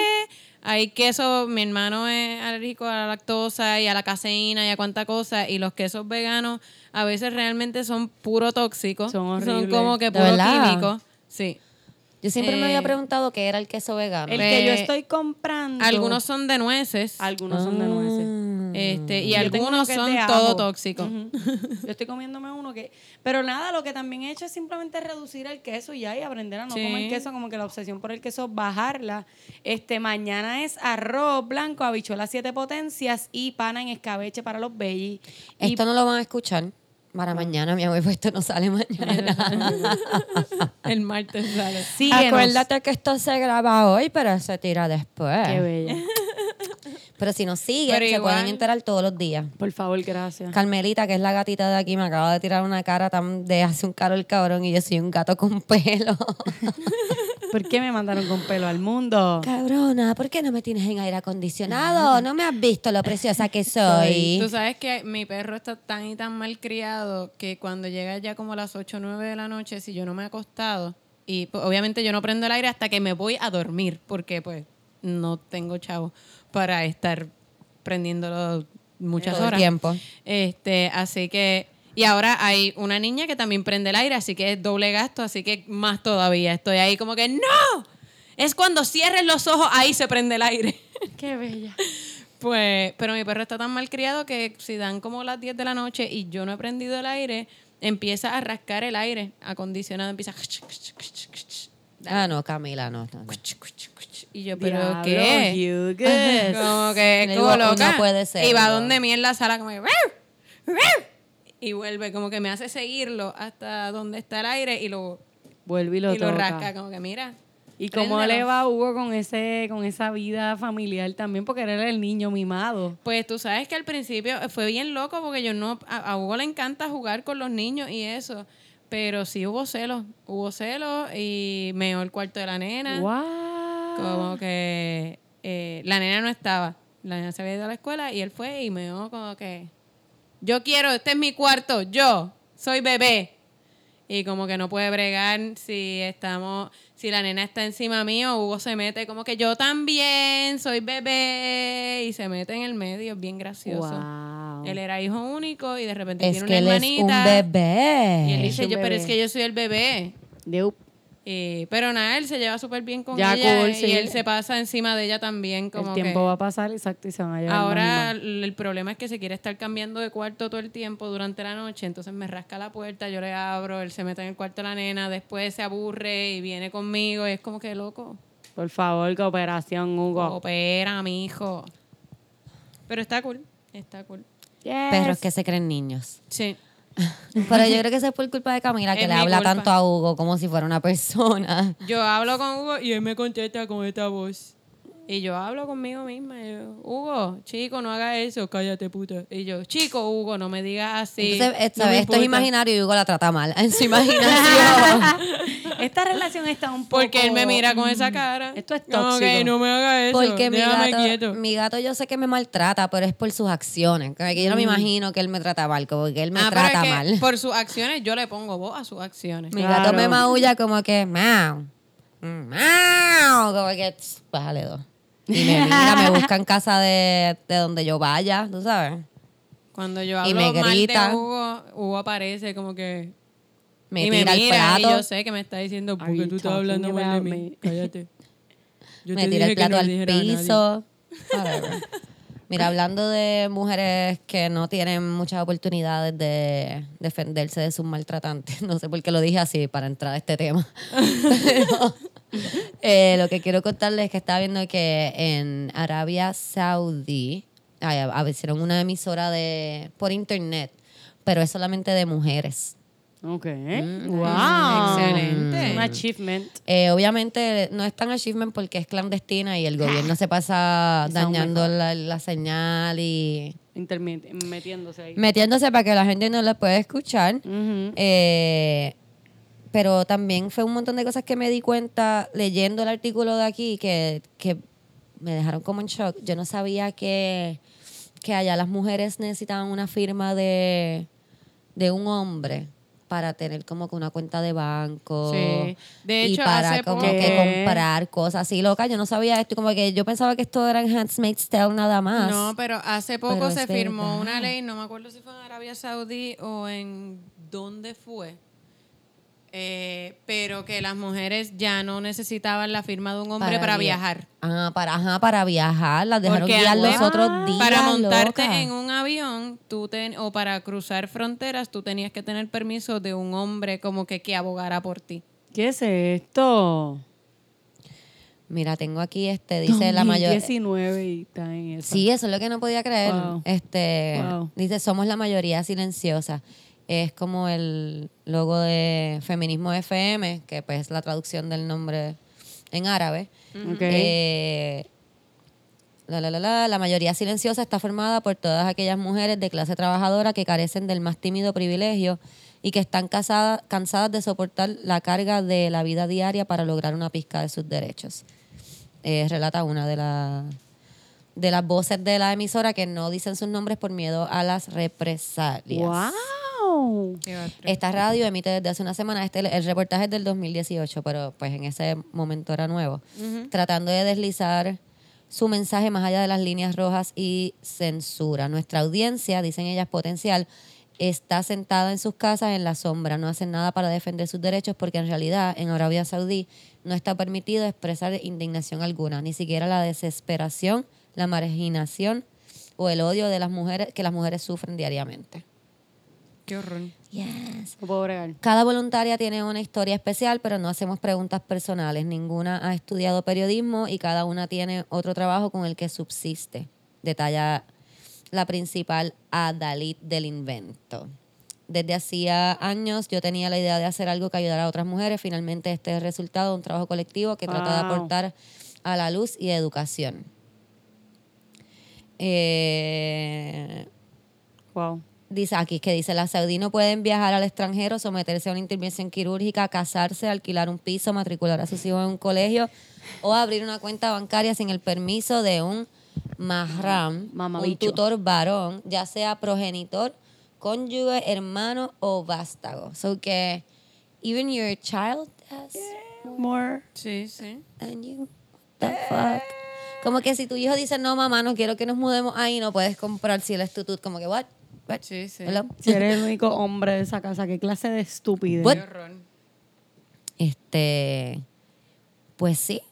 Hay queso, mi hermano es alérgico a la lactosa y a la caseína y a cuánta cosa y los quesos veganos a veces realmente son puro tóxicos. Son Son horribles. como que ¿De puro químico. Sí. Yo siempre me había Eh, preguntado qué era el queso vegano. El que yo estoy comprando. Algunos son de nueces. Algunos son de nueces. Este, y algunos son de todo. Ujú. Yo estoy comiéndome uno que... Pero nada, lo que también he hecho es simplemente reducir el queso ya y aprender a no Sí. comer queso, como que la obsesión por el queso, bajarla. Este, mañana es arroz blanco, habichuelas siete potencias y pana en escabeche para los. Y Esto no lo van a escuchar para mañana, mi pues esto no sale mañana. El martes sale. síguenos. Acuérdate que esto se graba hoy, pero se tira después. Qué bella. Pero si nos siguen, Pero se igual- pueden enterar todos los días. Por favor, gracias. Carmelita, que es la gatita de aquí, me acaba de tirar una cara tan de hace un caro el cabrón y yo soy un gato con pelo. ¿Por qué me mandaron con pelo al mundo? Cabrona, ¿por qué no me tienes en aire acondicionado? ¿No me has visto lo preciosa que soy? Tú sabes que mi perro está tan y tan mal criado que cuando llega ya como a las 8 o 9 de la noche, si yo no me he acostado, y pues, obviamente yo no prendo el aire hasta que me voy a dormir, porque pues no tengo chavo para estar prendiéndolo muchas Todo el horas. tiempo. Este, así que y ahora hay una niña que también prende el aire, así que es doble gasto, así que más todavía. Estoy ahí como que no. Es cuando cierres los ojos ahí se prende el aire. Qué bella. Pues, pero mi perro está tan mal criado que si dan como las 10 de la noche y yo no he prendido el aire, empieza a rascar el aire acondicionado, empieza Ah, no, Camila, no. no, no. y yo, pero Diablo, ¿qué? you good. Como que como loca. no puede ser, Y va no. donde mí en la sala como que y vuelve, como que me hace seguirlo hasta donde está el aire y lo, Vuelve y lo y lo rasca, como que mira. ¿Y cómo préndelo. le va a Hugo con ese con esa vida familiar también? Porque era el niño mimado. Pues tú sabes que al principio fue bien loco porque yo no, a, a Hugo le encanta jugar con los niños y eso, pero sí hubo celos, hubo celos y meó el cuarto de la nena, ¡Wow! como que eh, la nena no estaba, la nena se había ido a la escuela y él fue y meó como que, yo quiero, este es mi cuarto, yo soy bebé. Y como que no puede bregar si estamos, si la nena está encima mío, Hugo se mete como que yo también soy bebé y se mete en el medio, es bien gracioso. Wow. Él era hijo único y de repente Es tiene que una él es hermanita. un bebé. Y él dice, yo, pero es que yo soy el bebé. Y- pero nada, él se lleva súper bien con Ya, ella cool, y él se pasa encima de ella también. Como El tiempo que- va a pasar, exacto, y se van a llevar Ahora el el problema es que se quiere estar cambiando de cuarto todo el tiempo durante la noche, entonces me rasca la puerta, yo le abro, él se mete en el cuarto de la nena, después se aburre y viene conmigo y es como que loco. Por favor, cooperación, Hugo. Opera, mi hijo. Pero está cool, está cool. Yes. Perros que se creen niños. Sí. Pero yo creo que eso es por culpa de Camila, que Es le mi habla culpa. tanto a Hugo como si fuera una persona. Yo hablo con Hugo y él me contesta con esta voz. Y yo hablo conmigo misma. y yo, Hugo, chico, no haga eso, cállate, puta. Y yo, chico, Hugo, no me digas así. Esto es importa". imaginario y Hugo la trata mal. En su imaginación. Esta relación está un poco... Porque él me mira con esa cara. Esto es Como que tóxico. no me haga eso. Porque mi gato, quieto. mi gato yo sé que me maltrata, pero es por sus acciones. Que yo no me imagino que él me trata mal, como que él me Mm. Ah, pero trata es que mal. Por sus acciones, yo le pongo voz a sus acciones. Mi Claro. gato me maulla como que, mau, mau, como que, bájale dos. Y me mira, me busca en casa de, de donde yo vaya, tú sabes. Cuando yo Y hablo me mal grita. de Hugo, Hugo aparece como que... Me y tira me el mira y plato, yo sé que me está diciendo, porque you tú estás hablando mal de mí. me? Cállate. Yo me te tira el plato no al piso. Mira, hablando de mujeres que no tienen muchas oportunidades de defenderse de sus maltratantes, no sé por qué lo dije así para entrar a este tema. Pero, eh, lo que quiero contarles es que estaba viendo que en Arabia Saudí ay, hicieron una emisora de por internet, pero es solamente de mujeres. Ok. Mm, wow. excelente. Un achievement. Eh, obviamente no es tan achievement porque es clandestina y el gobierno se pasa dañando la, la señal y Intermi- metiéndose ahí. metiéndose para que la gente no la pueda escuchar. Eh, pero también fue un montón de cosas que me di cuenta leyendo el artículo de aquí que, que me dejaron como en shock. Yo no sabía que, que allá las mujeres necesitaban una firma de, de un hombre para tener como que una cuenta de banco Sí. De y hecho, para hace como poco- que comprar cosas así locas. Yo no sabía esto, como que yo pensaba que esto era en Handmaid's Tale nada más. No, pero hace poco Pero se firmó verdad. una ley, no me acuerdo si fue en Arabia Saudí o en dónde fue, eh, pero que las mujeres ya no necesitaban la firma de un hombre para, via- viajar. Ah, para, ajá, para viajar. Las dejaron Porque guiar los otros días. Para montarte loca. en un avión tú ten- o para cruzar fronteras, tú tenías que tener permiso de un hombre como que, que abogara por ti. ¿Qué es esto? Mira, tengo aquí este, dice la mayor. 19 y está en eso. Sí, eso es lo que no podía creer. Wow. Este, Wow. dice, somos la mayoría silenciosa. Es como el logo de Feminismo FM, que pues es la traducción del nombre en árabe. Ok. Eh, la, la, la, la, la mayoría silenciosa está formada por todas aquellas mujeres de clase trabajadora que carecen del más tímido privilegio y que están casadas, cansadas de soportar la carga de la vida diaria para lograr una pizca de sus derechos. Eh, relata una de, la- de las voces de la emisora que no dicen sus nombres por miedo a las represalias. ¡Wow! Esta radio emite desde hace una semana, este, el reportaje es del 2018, pero pues en ese momento era nuevo, tratando de deslizar su mensaje más allá de las líneas rojas y censura. Nuestra audiencia, dicen ellas, potencial, está sentada en sus casas en la sombra, no hacen nada para defender sus derechos porque en realidad en Arabia Saudí no está permitido expresar indignación alguna, ni siquiera la desesperación, la marginación o el odio de las mujeres que las mujeres sufren diariamente. Qué horror. Yes. No puedo bregar. Cada voluntaria tiene una historia especial, pero no hacemos preguntas personales. Ninguna ha estudiado periodismo y cada una tiene otro trabajo con el que subsiste. Detalla la principal Adalid del invento. Desde hacía años yo tenía la idea de hacer algo que ayudara a otras mujeres. Finalmente este es el resultado de un trabajo colectivo que trata de aportar a la luz y educación. Eh, Wow. Dice aquí que dice, las saudí no pueden viajar al extranjero, someterse a una intervención quirúrgica, casarse, alquilar un piso, matricular a sus hijos en un colegio o abrir una cuenta bancaria sin el permiso de un mahram, un tutor varón, ya sea progenitor, cónyuge, hermano o vástago. So que even your child has More. Sí, sí. than you. What the fuck? Como que si tu hijo dice, no mamá, no quiero que nos mudemos ahí, no puedes comprar si él es tu tut. Como que, what? Sí, sí. Hello? Si eres el único hombre de esa casa, qué clase de estupidez. What? Qué horror. Este, pues sí.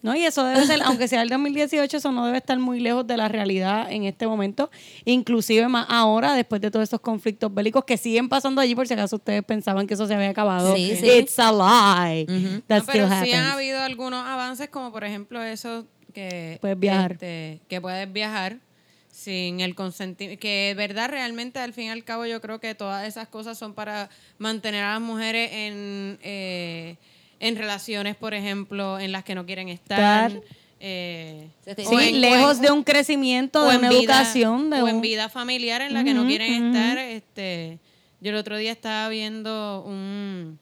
No, y eso debe ser, aunque sea el 2018, eso no debe estar muy lejos de la realidad en este momento, inclusive más ahora, después de todos estos conflictos bélicos que siguen pasando allí, por si acaso ustedes pensaban que eso se había acabado. Sí, sí. It's a lie. That No, pero still sí han happens. habido algunos avances, como por ejemplo eso que... Puedes viajar. este, que puedes viajar sin el consentimiento. Que es verdad, realmente, al fin y al cabo, yo creo que todas esas cosas son para mantener a las mujeres en, eh, en relaciones, por ejemplo, en las que no quieren estar. Eh, Sí, en- lejos en- de un crecimiento, o de en una vida- educación, de o en vida familiar en la que no quieren estar. Este, yo el otro día estaba viendo un,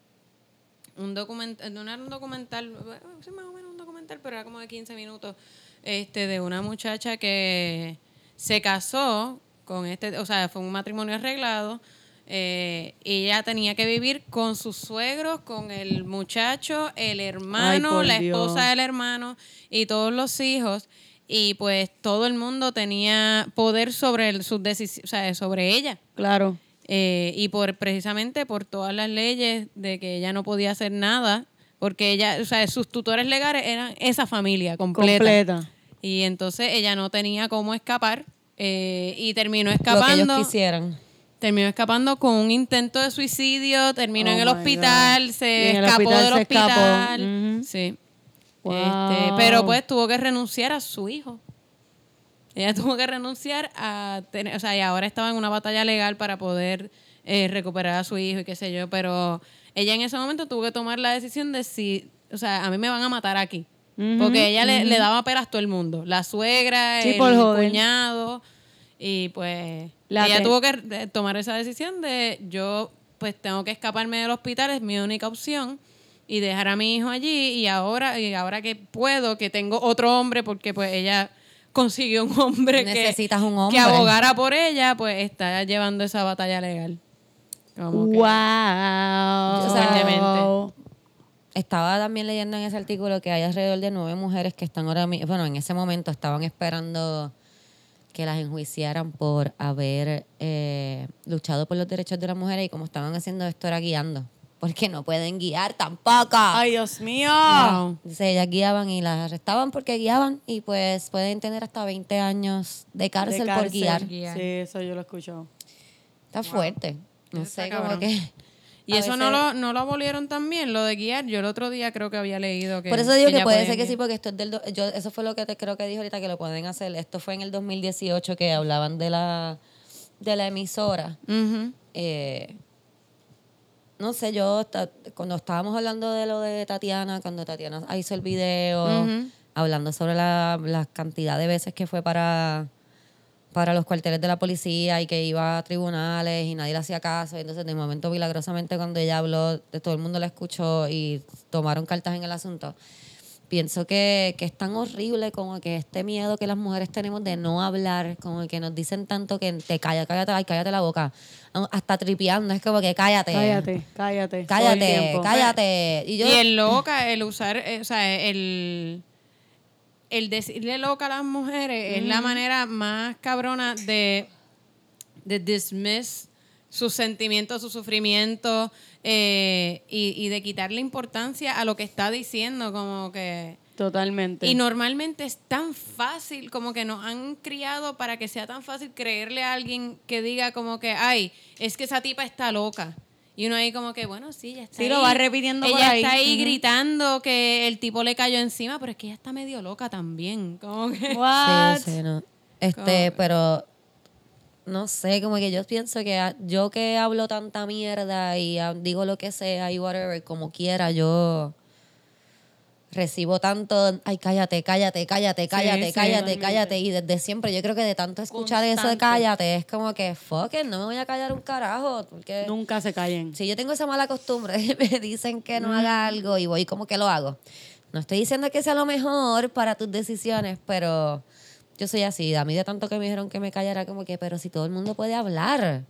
un documental, no era un documental, sí, más o menos un documental, pero era como de 15 minutos, este, de una muchacha que se casó con este, o sea, fue un matrimonio arreglado. eh, y ella tenía que vivir con sus suegros, con el muchacho, el hermano, la Dios. esposa del hermano y todos los hijos. Y pues todo el mundo tenía poder sobre el- sus decisiones, o sea, sobre ella. Claro. Eh, y por precisamente por todas las leyes de que ella no podía hacer nada, porque ella, o sea, sus tutores legales eran esa familia completa. Completa. Y entonces ella no tenía cómo escapar eh, y terminó Lo que escapando. ellos quisieran. Terminó escapando con un intento de suicidio, terminó Oh en el hospital, God. se en escapó hospital del se escapó. hospital. Sí. Wow. Este, pero pues tuvo que renunciar a su hijo. Ella tuvo que renunciar a tener, o sea, y ahora estaba en una batalla legal para poder eh, recuperar a su hijo y qué sé yo, pero ella en ese momento tuvo que tomar la decisión de si, o sea, a mí me van a matar aquí. Porque ella le, le daba peras a todo el mundo, la suegra, Sí, el cuñado, y pues La ella tuvo que eh, tomar esa decisión de yo pues tengo que escaparme del hospital, es mi única opción y dejar a mi hijo allí y ahora y ahora que puedo que tengo otro hombre porque pues ella consiguió un hombre que- Necesitas un que hombre. abogara por ella, pues está llevando esa batalla legal. Como que- Wow. Estaba también leyendo en ese artículo que hay alrededor de nueve mujeres que están ahora mismo, bueno, en ese momento estaban esperando que las enjuiciaran por haber eh, luchado por los derechos de las mujeres y como estaban haciendo esto era guiando, porque no pueden guiar tampoco. Ay, Dios mío. Wow. Entonces ellas guiaban y las arrestaban porque guiaban y pues pueden tener hasta 20 años de cárcel, De por cárcel. guiar. guiar. Sí, eso yo lo he escuchado. Está fuerte. No Eso sé, como que... Y a eso no lo, no lo abolieron también, lo de guiar. Yo el otro día creo que había leído que. Por eso digo que puede ser que sí, porque esto es del... do- Yo, eso fue lo que te creo que dijo ahorita que lo pueden hacer. Esto fue en el 2018 que hablaban de la, de la emisora. Eh, no sé, yo cuando estábamos hablando de lo de Tatiana, cuando Tatiana hizo el video, hablando sobre la, la cantidad de veces que fue para, para los cuarteles de la policía y que iba a tribunales y nadie le hacía caso. Y entonces, de momento, milagrosamente, cuando ella habló, de todo el mundo la escuchó y tomaron cartas en el asunto. Pienso que, que es tan horrible como que este miedo que las mujeres tenemos de no hablar, como que nos dicen tanto que te calla, cállate, ay, cállate la boca. Hasta tripeando, es como que cállate. Cállate, cállate. Cállate, cállate. Y yo, Y el loca, el usar, eh, o sea, el, el decirle loca a las mujeres es la manera más cabrona de, de dismiss sus sentimientos, su sufrimiento eh, y, y de quitarle importancia a lo que está diciendo, como que... Totalmente. Y normalmente es tan fácil, como que nos han criado para que sea tan fácil creerle a alguien que diga como que, ay, es que esa tipa está loca. Y uno ahí como que, bueno, sí, ya está Sí, ahí. lo va repitiendo Ella por ahí. está ahí gritando que el tipo le cayó encima, pero es que ella está medio loca también. Como que... What? Sí, sí, no. Este, pero no sé, como que yo pienso que a- yo que hablo tanta mierda y ah, digo lo que sea y whatever, como quiera, yo recibo tanto, ay, cállate, cállate, cállate, cállate, sí, cállate, totalmente. cállate. Y desde siempre, yo creo que de tanto escuchar eso de Constante. cállate, es como que, fuck it, no me voy a callar un carajo. Porque Nunca se callen. si yo tengo esa mala costumbre, me dicen que no haga algo y voy como que lo hago. No estoy diciendo que sea lo mejor para tus decisiones, pero yo soy así. A mí de tanto que me dijeron que me callara, como que, pero si todo el mundo puede hablar.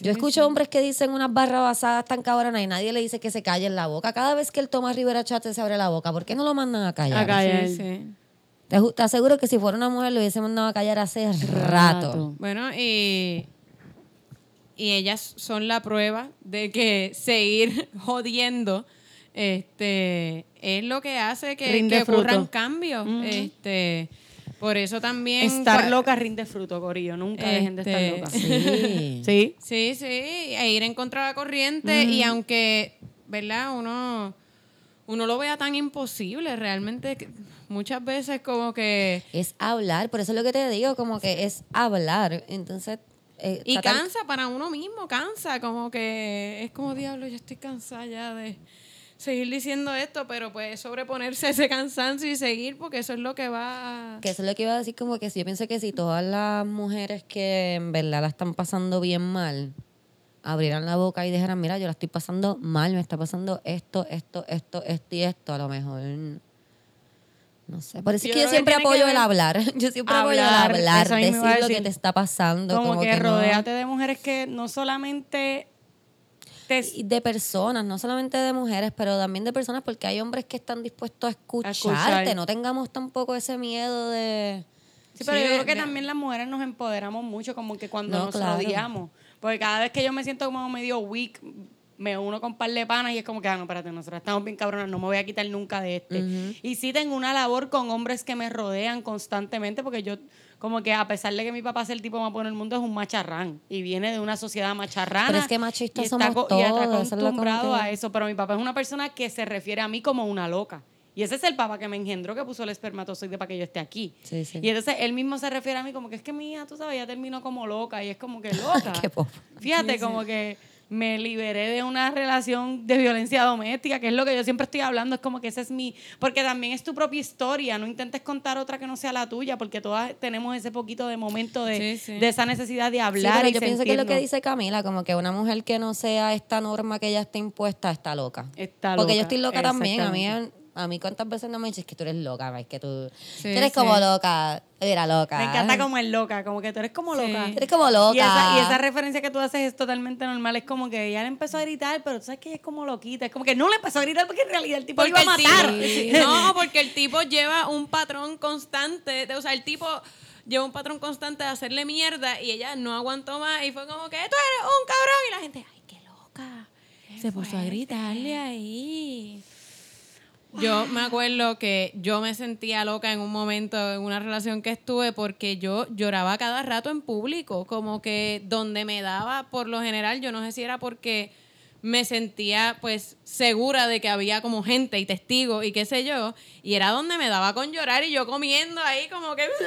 Yo escucho hombres que dicen unas barras basadas tan cabronas y nadie le dice que se calle en la boca. Cada vez que él toma Rivera Chat se abre la boca. ¿Por qué no lo mandan a callar? A callar. Sí, sí. Te, aseguro que si fuera una mujer lo hubiese mandado a callar hace rato. Bueno, y, y ellas son la prueba de que seguir jodiendo este es lo que hace que, que ocurran fruto. cambios. este, por eso también... Estar loca rinde fruto, Corillo. Nunca dejen de estar Este, locas. Sí. Sí. Sí, sí, e ir en contra de la corriente y aunque, ¿verdad? Uno, uno lo vea tan imposible, realmente muchas veces como que... Es hablar, por eso es lo que te digo, como que es hablar. Entonces, eh, Y cansa para uno mismo, cansa, como que es como diablo, yo estoy cansada ya de seguir diciendo esto, pero pues sobreponerse a ese cansancio y seguir porque eso es lo que va a... Que eso es lo que iba a decir, como que si yo pienso que si todas las mujeres que en verdad la están pasando bien mal, abrieran la boca y dijeran, mira, yo la estoy pasando mal, me está pasando esto, esto, esto, esto y esto, a lo mejor... No sé, por eso es que yo que siempre que apoyo el hablar. Yo siempre apoyo el Hablar, decir lo que te está pasando. Como, Como, que, no- rodeate de mujeres que no solamente de personas, no solamente de mujeres, pero también de personas, porque hay hombres que están dispuestos a escucharte. escuchar. No tengamos tampoco ese miedo de. Sí, pero Sí, yo creo que de- también las mujeres nos empoderamos mucho, como que cuando No, nos claro. rodeamos. Porque cada vez que yo me siento como medio weak, me uno con un par de panas y es como que, ah, no, espérate, nosotros estamos bien cabronas, no me voy a quitar nunca de este. Y sí tengo una labor con hombres que me rodean constantemente, porque yo, como que a pesar de que mi papá es el tipo más bueno del mundo, es un macharrán. Y viene de una sociedad macharrana. Pero es que machistas y está somos y está todos, eso es lo como acostumbrado a eso. Pero mi papá es una persona que se refiere a mí como una loca. Y ese es el papá que me engendró, que puso el espermatozoide para que yo esté aquí. Sí, sí. Y entonces él mismo se refiere a mí como que es que mi hija, tú sabes, ya terminó como loca. Y es como que loca. Qué. Fíjate, como que me liberé de una relación de violencia doméstica, que es lo que yo siempre estoy hablando. Es como que ese es mi. Porque también es tu propia historia. No intentes contar otra que no sea la tuya, porque todas tenemos ese poquito de momento de, Sí, sí. de esa necesidad de Sí, hablar. pero y yo pienso que es lo que dice Camila, como que una mujer que no sea esta norma que ya está impuesta está loca. Está Porque yo loca, estoy loca también. A mí. A mí cuántas veces no me dices que tú eres loca, es que tú, Sí, tú eres sí. como loca, era loca. Me encanta como es loca, como que tú eres como loca. Tú eres como loca. Y esa, y esa referencia que tú haces es totalmente normal. Es como que ella le empezó a gritar, pero tú sabes que ella es como loquita. Es como que no le empezó a gritar porque en realidad el tipo Porque iba a matar. tipo- no, porque el tipo lleva un patrón constante. de- o sea, el tipo lleva un patrón constante de hacerle mierda y ella no aguantó más y fue como que tú eres un cabrón. Y la gente, ay, qué loca. Se puso a gritarle ahí. Yo me acuerdo que yo me sentía loca en un momento en una relación que estuve porque yo lloraba cada rato en público, como que donde me daba, por lo general, yo no sé si era porque me sentía pues segura de que había como gente y testigos y qué sé yo, y era donde me daba con llorar y yo comiendo ahí como que...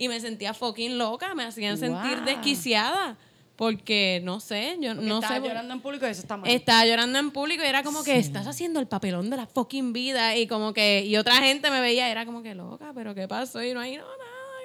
Y me sentía fucking loca, me hacían sentir desquiciada, porque no sé, yo Porque no estaba sé... por- llorando en público y eso está mal. estaba llorando en público y era como que estás haciendo el papelón de la fucking vida y como que y otra gente me veía era como que loca pero qué pasó y no hay no nada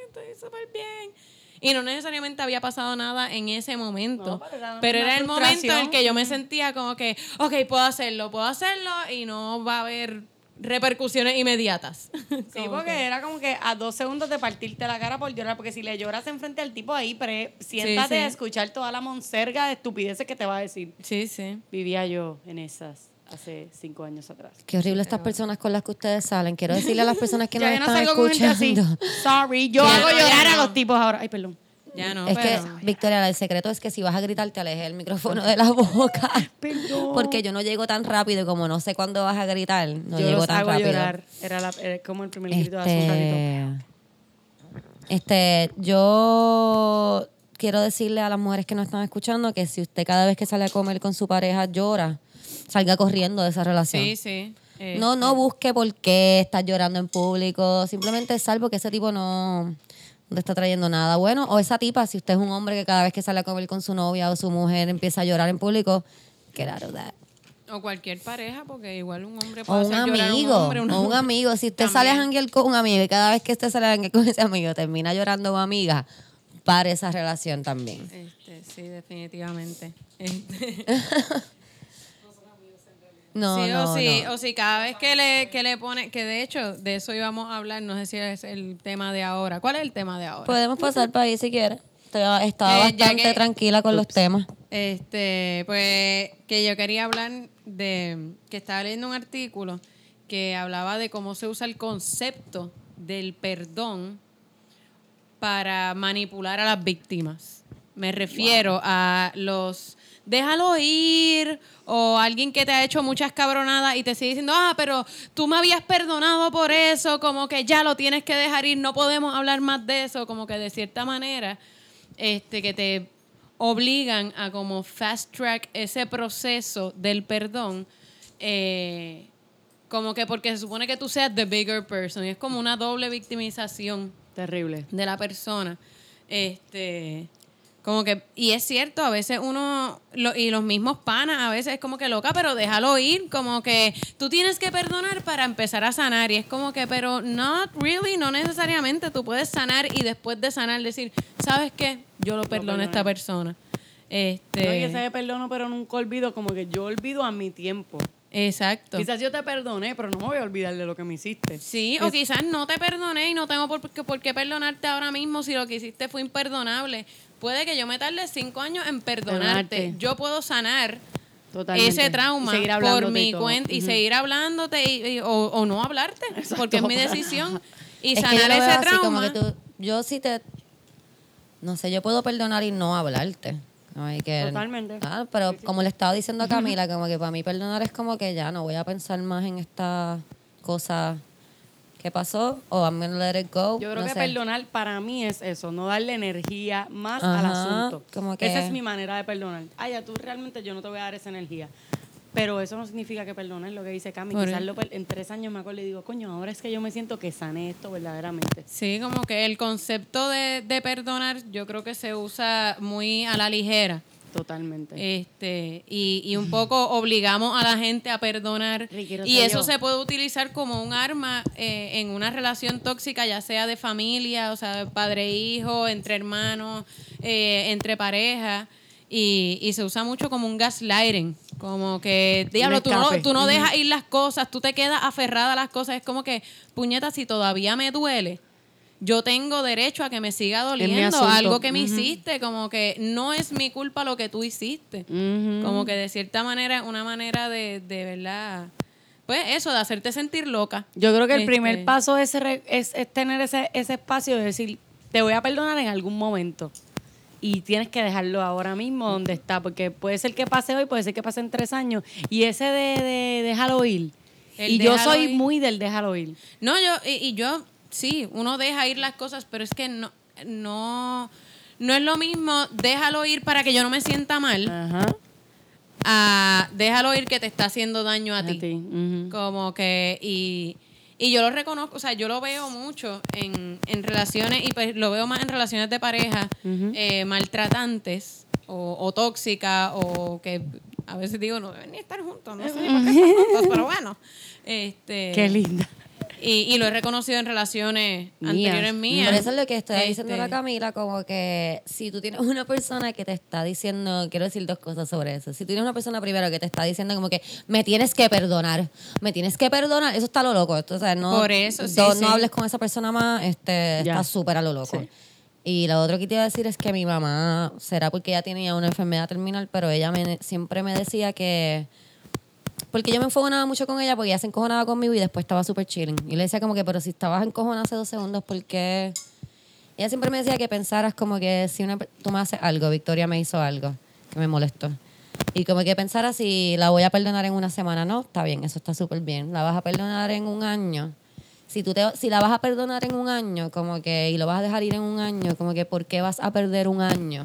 estoy súper bien y no necesariamente había pasado nada en ese momento No, pero era pero era el momento en el que yo me sentía como que ok puedo hacerlo puedo hacerlo y no va a haber repercusiones inmediatas Sí, Como porque que- era como que a dos segundos de partirte la cara por llorar, porque si le lloras enfrente al tipo ahí, pre, siéntate sí. a escuchar toda la monserga de estupideces que te va a decir. sí sí Vivía yo en esas hace cinco años atrás. Qué horrible estas personas con las que ustedes salen. Quiero decirle a las personas que nos no están salgo con gente así. escuchando. Sorry, yo hago llorar a los tipos ahora. Ay, perdón. Ya no es que, Victoria, el secreto es que si vas a gritar, te alejes el micrófono de la boca. Perdón. Porque yo no llego tan rápido y como no sé cuándo vas a gritar, no yo llego los tan hago rápido. llorar. Era, la- era como el primer grito de hace un ratito. Este, este, yo quiero decirle a las mujeres que nos están escuchando que si usted cada vez que sale a comer con su pareja llora, salga corriendo de esa relación. sí sí Eh, No, no busque por qué estás llorando en público. Simplemente sal porque ese tipo no, no te está trayendo nada bueno. O esa tipa, si usted es un hombre que cada vez que sale a comer con su novia o su mujer empieza a llorar en público, get out of that. o cualquier pareja porque igual un hombre O puede un hacer llorar a un amigo, hombre, una o un amigo. Si usted sale a janguear con un amigo y cada vez que usted sale a janguear con ese amigo termina llorando una amiga, pare esa relación también. Este, sí, definitivamente. Este, No, sí, no, o, si, no. o si cada vez que le, que le pone, que de hecho de eso íbamos a hablar, no sé si es el tema de ahora. ¿Cuál es el tema de ahora? Podemos pasar para ahí si quiere. Estaba, Eh, bastante que- tranquila con los temas. Este, pues que yo quería hablar de que estaba leyendo un artículo que hablaba de cómo se usa el concepto del perdón para manipular a las víctimas. Me refiero a los déjalo ir o alguien que te ha hecho muchas cabronadas y te sigue diciendo, ah, pero tú me habías perdonado por eso, como que ya lo tienes que dejar ir, no podemos hablar más de eso, como que de cierta manera, este, que te obligan a como fast track ese proceso del perdón, eh, como que porque se supone que tú seas the bigger person, y es como una doble victimización Terrible. de la persona. Este, como que, y es cierto, a veces uno, lo- y los mismos panas, a veces es como que loca, pero déjalo ir, como que tú tienes que perdonar para empezar a sanar, y es como que, pero not really, no necesariamente, tú puedes sanar y después de sanar decir, ¿sabes qué? Yo lo perdono a esta persona. Este, No, y ese de perdono, pero nunca olvido, como que yo olvido a mi tiempo. exacto. Quizás yo te perdoné, pero no me voy a olvidar de lo que me hiciste. Sí, o quizás no te perdoné y no tengo por qué, por qué perdonarte ahora mismo si lo que hiciste fue imperdonable. Puede que yo me tarde cinco años en perdonarte. Perdonarte. Yo puedo sanar Totalmente. ese trauma Y seguir por hablándote mi cuenta y seguir hablándote y, y- o, o no hablarte, porque es mi decisión. Y Es que yo sanar lo veo ese así, como trauma. que tú- yo sí te... No sé, yo puedo perdonar y no hablarte. Ay, que, Totalmente. Ah, pero como le estaba diciendo a Camila, como que para mí perdonar es como que ya no voy a pensar más en esta cosa que pasó o I'm gonna let it go. Yo creo no que sé. perdonar para mí es eso, no darle energía más al asunto. como que- Esa es mi manera de perdonar. Ay, ya tú realmente yo no te voy a dar esa energía. Pero eso no significa que perdones lo que dice Cami. Por Quizás lo en tres años me acuerdo y digo, coño, ahora es que yo me siento que sané esto verdaderamente. Sí, como que el concepto de, de perdonar yo creo que se usa muy a la ligera. Totalmente. Este, y, y un poco obligamos a la gente a perdonar. Y eso yo. se puede utilizar como un arma eh, en una relación tóxica, ya sea de familia, o sea, padre e hijo, entre hermanos, eh, entre parejas. Y, y se usa mucho como un gaslighting. Como que, diablo, tú no, tú no dejas ir las cosas, tú te quedas aferrada a las cosas. Es como que, puñeta, si todavía me duele, yo tengo derecho a que me siga doliendo algo que me hiciste, como que no es mi culpa lo que tú hiciste. Como que de cierta manera, una manera de, de verdad, pues eso, de hacerte sentir loca. Yo creo que el Este, primer paso es, es, es tener ese, ese espacio de decir, te voy a perdonar en algún momento. Y tienes que dejarlo ahora mismo donde está, porque puede ser que pase hoy, puede ser que pase en tres años. Y ese de, de déjalo ir. El y yo soy ir. muy del déjalo ir. No, yo, y, y yo, sí, uno deja ir las cosas, pero es que no, no, no es lo mismo déjalo ir para que yo no me sienta mal, Ajá. a déjalo ir que te está haciendo daño a, A ti. ti. Como que, y, y yo lo reconozco, o sea, yo lo veo mucho en, en relaciones, y pues lo veo más en relaciones de pareja, eh, maltratantes o, o tóxicas, o que a veces digo, no deben ni estar juntos, no sé ni por qué están juntos, pero bueno. Este, Qué linda. Y, y lo he reconocido en relaciones Mías. anteriores mías. Por eso es lo que estoy diciendo Este, a Camila, como que si tú tienes una persona que te está diciendo, quiero decir dos cosas sobre eso. Si tú tienes una persona primero que te está diciendo como que me tienes que perdonar, me tienes que perdonar, eso está a lo loco. Esto, o sea, no, Por eso, sí, no, sí. no hables con esa persona más, este, Ya. está súper a lo loco. Sí. Y lo otro que te iba a decir es que mi mamá, será porque ella tenía una enfermedad terminal, pero ella me, siempre me decía que porque yo me enfogonaba mucho con ella porque ella se encojonaba conmigo y después estaba súper chilling. Y le decía como que, pero si estabas encojonada hace dos segundos, ¿por qué? Ella siempre me decía que pensaras como que si una, tú me haces algo, Victoria me hizo algo que me molestó. Y como que pensaras si la voy a perdonar en una semana. No, está bien, eso está súper bien. La vas a perdonar en un año. Si, tú te, si la vas a perdonar en un año, como que, y lo vas a dejar ir en un año, como que, ¿por qué vas a perder un año?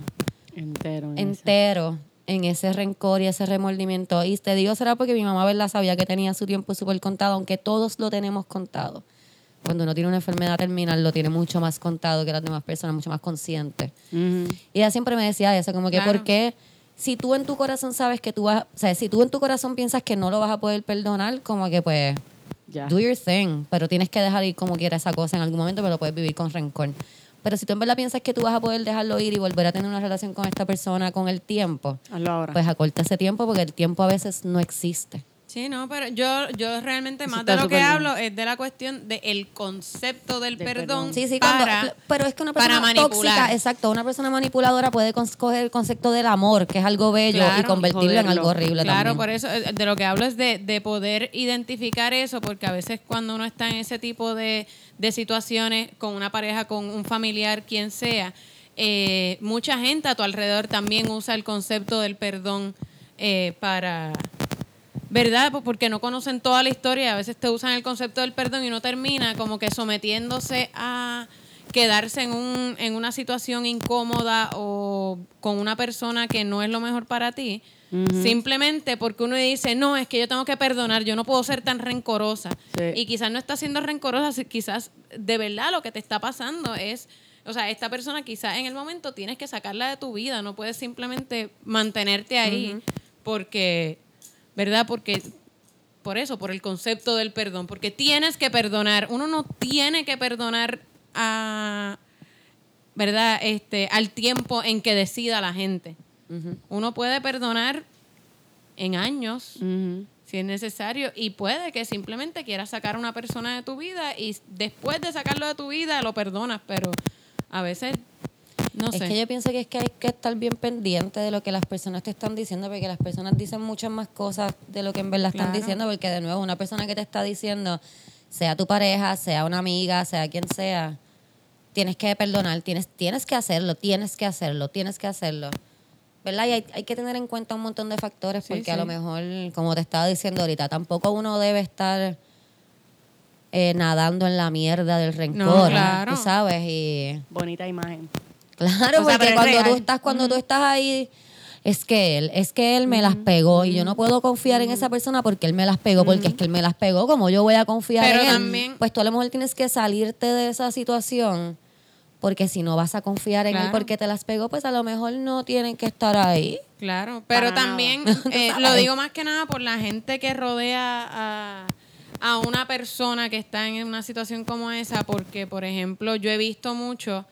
Entero. entero en ese rencor y ese remordimiento. Y te digo, será porque mi mamá, ¿verdad? Sabía que tenía su tiempo súper contado, aunque todos lo tenemos contado. Cuando uno tiene una enfermedad terminal, lo tiene mucho más contado que las demás personas, mucho más consciente. Y ella siempre me decía eso, como que, Claro. ¿por qué? Si tú en tu corazón sabes que tú vas, o sea, si tú en tu corazón piensas que no lo vas a poder perdonar, como que pues, Ya. do your thing, pero tienes que dejar ir como quiera esa cosa en algún momento, pero lo puedes vivir con rencor. Pero si tú en verdad piensas que tú vas a poder dejarlo ir y volver a tener una relación con esta persona con el tiempo, Hazlo ahora. pues acorta ese tiempo porque el tiempo a veces no existe. Sí, no, pero yo, yo realmente Eso más de lo que bien. hablo es de la cuestión del concepto del Del perdón. perdón. Sí, sí, cuando- para, pero es que una para persona manipular. tóxica, exacto, una persona manipuladora puede coger el concepto del amor, que es algo bello, y convertirlo en algo horrible Claro, también. por eso eh, de lo que hablo es de, de poder identificar eso, porque a veces cuando uno está en ese tipo de, de situaciones con una pareja, con un familiar, quien sea, eh, mucha gente a tu alrededor también usa el concepto del perdón eh, para... ¿Verdad? Pues porque no conocen toda la historia, a veces te usan el concepto del perdón y uno termina como que sometiéndose a quedarse en, un, en una situación incómoda o con una persona que no es lo mejor para ti, simplemente porque uno dice, no, es que yo tengo que perdonar, yo no puedo ser tan rencorosa. Sí. Y quizás no estás siendo rencorosa, quizás de verdad lo que te está pasando es, o sea, esta persona quizás en el momento tienes que sacarla de tu vida, no puedes simplemente mantenerte ahí porque, ¿verdad? Porque por eso, por el concepto del perdón, porque tienes que perdonar, uno no tiene que perdonar a, ¿verdad? Este, al tiempo en que decida la gente. Uno puede perdonar en años, si es necesario, y puede que simplemente quieras sacar a una persona de tu vida y después de sacarlo de tu vida lo perdonas, pero a veces, no es que yo pienso que es que hay que estar bien pendiente de lo que las personas te están diciendo, porque las personas dicen muchas más cosas de lo que en verdad están Claro. diciendo, porque de nuevo, una persona que te está diciendo, sea tu pareja, sea una amiga, sea quien sea, tienes que perdonar, tienes, tienes que hacerlo, tienes que hacerlo, tienes que hacerlo. ¿Verdad? Y hay, hay que tener en cuenta un montón de factores, Sí, porque a lo mejor, como te estaba diciendo ahorita, tampoco uno debe estar eh, nadando en la mierda del rencor, claro. tú sabes, y... Bonita imagen. Claro, O sea, pero porque cuando tú estás, cuando tú estás ahí es que él, es que él me las pegó y yo no puedo confiar en esa persona porque él me las pegó, porque es que él me las pegó, como yo voy a confiar Pero en él. también- Pues tú a lo mejor tienes que salirte de esa situación porque si no vas a confiar en él porque te las pegó, pues a lo mejor no tienen que estar ahí. Claro, pero Para también eh, lo digo más que nada por la gente que rodea a, a una persona que está en una situación como esa, porque, por ejemplo, yo he visto mucho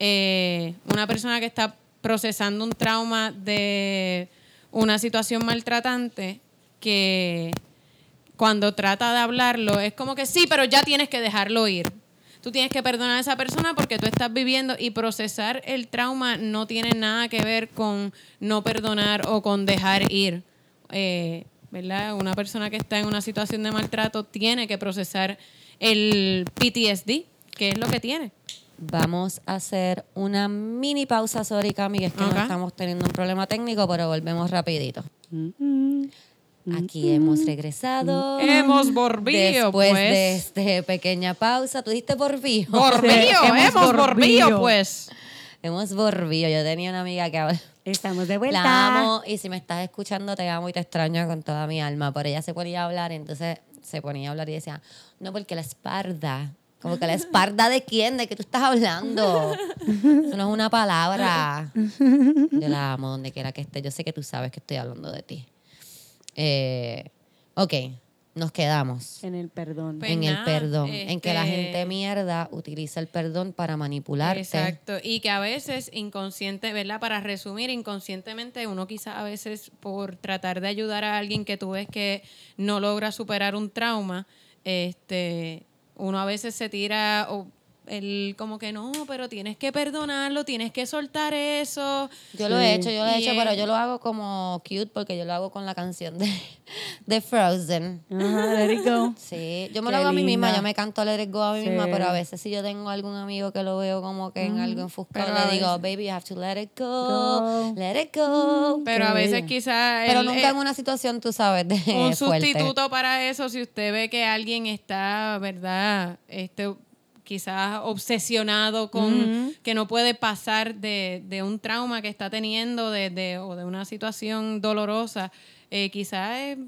eh, una persona que está procesando un trauma de una situación maltratante que cuando trata de hablarlo es como que sí, pero ya tienes que dejarlo ir. Tú tienes que perdonar a esa persona porque tú estás viviendo y procesar el trauma no tiene nada que ver con no perdonar o con dejar ir. Eh, ¿Verdad? Una persona que está en una situación de maltrato tiene que procesar el PTSD, que es lo que tiene. Vamos a hacer una mini pausa, sorry Cami, que es que no estamos teniendo un problema técnico, pero volvemos rapidito. Mm, Aquí hemos regresado. Hemos volvido, Después pues. de esta pequeña pausa, tú dijiste volvido. Borbillo, hemos hemos volvido. pues. hemos volvido. Yo tenía una amiga que Estamos de vuelta. la amo y si me estás escuchando te amo y te extraño con toda mi alma. Pero ella se ponía a hablar, entonces se ponía a hablar y decía, no, porque la espalda. Como que la espalda de quién, de qué tú estás hablando. Eso no es una palabra. Yo la amo donde quiera que esté. Yo sé que tú sabes que estoy hablando de ti. Eh, ok, nos quedamos En el perdón. Pues en el perdón. En que la este- gente mierda utiliza el perdón para manipularte. Exacto. Y que a veces inconsciente, ¿verdad? Para resumir, inconscientemente uno quizás a veces por tratar de ayudar a alguien que tú ves que no logra superar un trauma, este, uno a veces se tira o el como que no, pero tienes que perdonarlo, tienes que soltar eso. Yo lo he hecho, yo lo he Y hecho, pero yo lo hago como cute porque yo lo hago con la canción de, de Frozen. Ajá, let it go. Sí, yo me Qué lo hago a mí misma, yo me canto Let It Go a mí Sí. misma, pero a veces si yo tengo algún amigo que lo veo como que en algo enfuscado, Pero le digo, baby, you have to let it go, Go. let it go. Pero a veces quizás Pero nunca eh, en una situación, tú sabes, de un fuerte. sustituto para eso si usted ve que alguien está, ¿verdad? Este quizás obsesionado con que no puede pasar de, de un trauma que está teniendo de, de- o de una situación dolorosa, eh, quizás es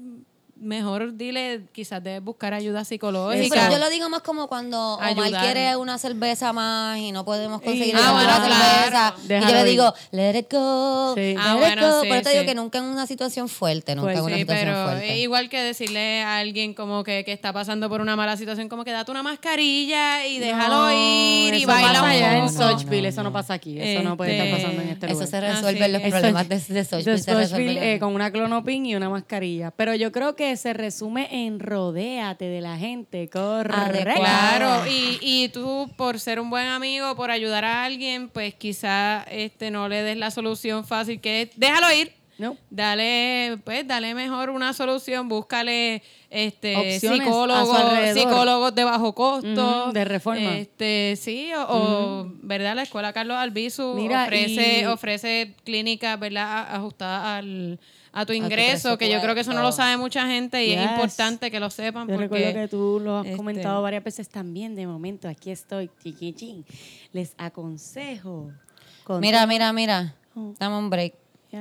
mejor dile, quizás debes buscar ayuda Sí, psicológica. pero yo lo digo más como cuando Omar Ayudar. quiere una cerveza más y no podemos conseguir Ah, la bueno, cerveza. claro. Y yo Déjalo le digo, let it go, Sí. let Ah, it bueno, go. sí, pero te digo sí. que nunca en una situación fuerte, nunca Pues en una Sí, situación pero fuerte. es igual que decirle a alguien como que, que está pasando por una mala situación, como que date una mascarilla y déjalo No, ir y eso baila pasa un allá en poco. No, Sochville, no, eso no pasa aquí. Eso no puede estar Este, pasando en este Eso lugar. se Ah, resuelve sí. los Eso- problemas de, de Sochville, De se Sochville, resuelven eh, con una clonopin y una mascarilla. Pero yo creo que se resume en rodéate de la gente. Correcto. Claro, y, y tú por ser un buen amigo, por ayudar a alguien, pues quizá este no le des la solución fácil que es, déjalo ir. No. Dale, pues, dale mejor una solución, búscale este psicólogos, psicólogos de bajo costo, de reforma. Este, sí, o, o, verdad, la escuela Carlos Albizu Mira, ofrece y- ofrece clínicas, ¿verdad? ajustadas al a tu ingreso, que yo creo que eso no lo sabe mucha gente y Yes. es importante que lo sepan Yo porque recuerdo que tú lo has este, comentado varias veces también. De momento, aquí estoy. chiquichín. Les aconsejo. con Mira, todo- mira, mira. Oh. Dame un break.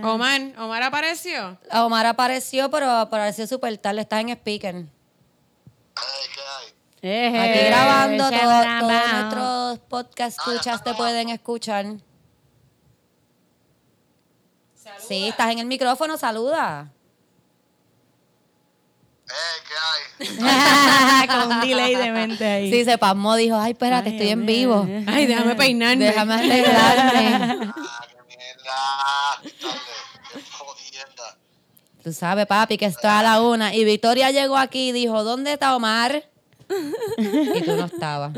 Omar, Omar apareció. Omar apareció, pero apareció súper tarde. Está en speaker. Aquí grabando, todo- todos nuestros podcast escuchas te pueden escuchar. Sí, estás en el micrófono, saluda. Con un delay de mente ahí. Sí, se pasmó, dijo, ay, espérate, Ay, estoy en vivo. Ay, déjame peinarme. Déjame arreglarme. Ah, qué mierda. Tarde. Qué jodienda. Tú sabes, papi, que está a la una. Y Victoria llegó aquí y dijo, ¿dónde está Omar? Y tú no estabas.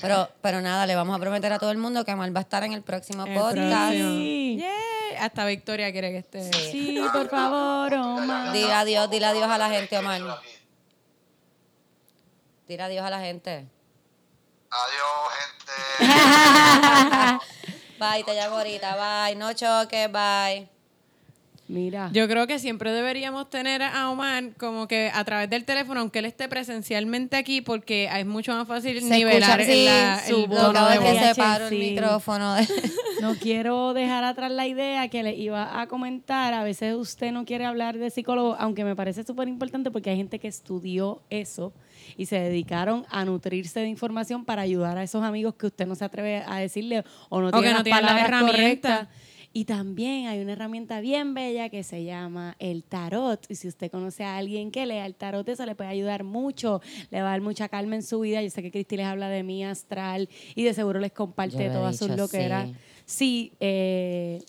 Pero, pero nada, le vamos a prometer a todo el mundo que Omar va a estar en el próximo El podcast. próximo. Sí. Yay. Hasta Victoria quiere que esté. Sí, por favor, Omar. Dile adiós, dile adiós a la gente, Omar. Dile adiós a la gente. Adiós, gente. Bye, te llamo ahorita. Bye, no choques, bye. Mira. Yo creo que siempre deberíamos tener a Omar como que a través del teléfono, aunque él esté presencialmente aquí, porque es mucho más fácil Se nivelar escucha, sí, la, su el tono de voz. El micrófono. no quiero dejar atrás la idea que le iba a comentar. A veces usted no quiere hablar de psicólogo, aunque me parece súper importante porque hay gente que estudió eso y se dedicaron a nutrirse de información para ayudar a esos amigos que usted no se atreve a decirle o no O que tiene no las palabras herramientas. correctas. Y también hay una herramienta bien bella que se llama el tarot. Y si usted conoce a alguien que lea el tarot, eso le puede ayudar mucho. Le va a dar mucha calma en su vida. Yo sé que Cristi les habla de mi astral y de seguro les comparte todas sus loqueras. sí. Sí, eh,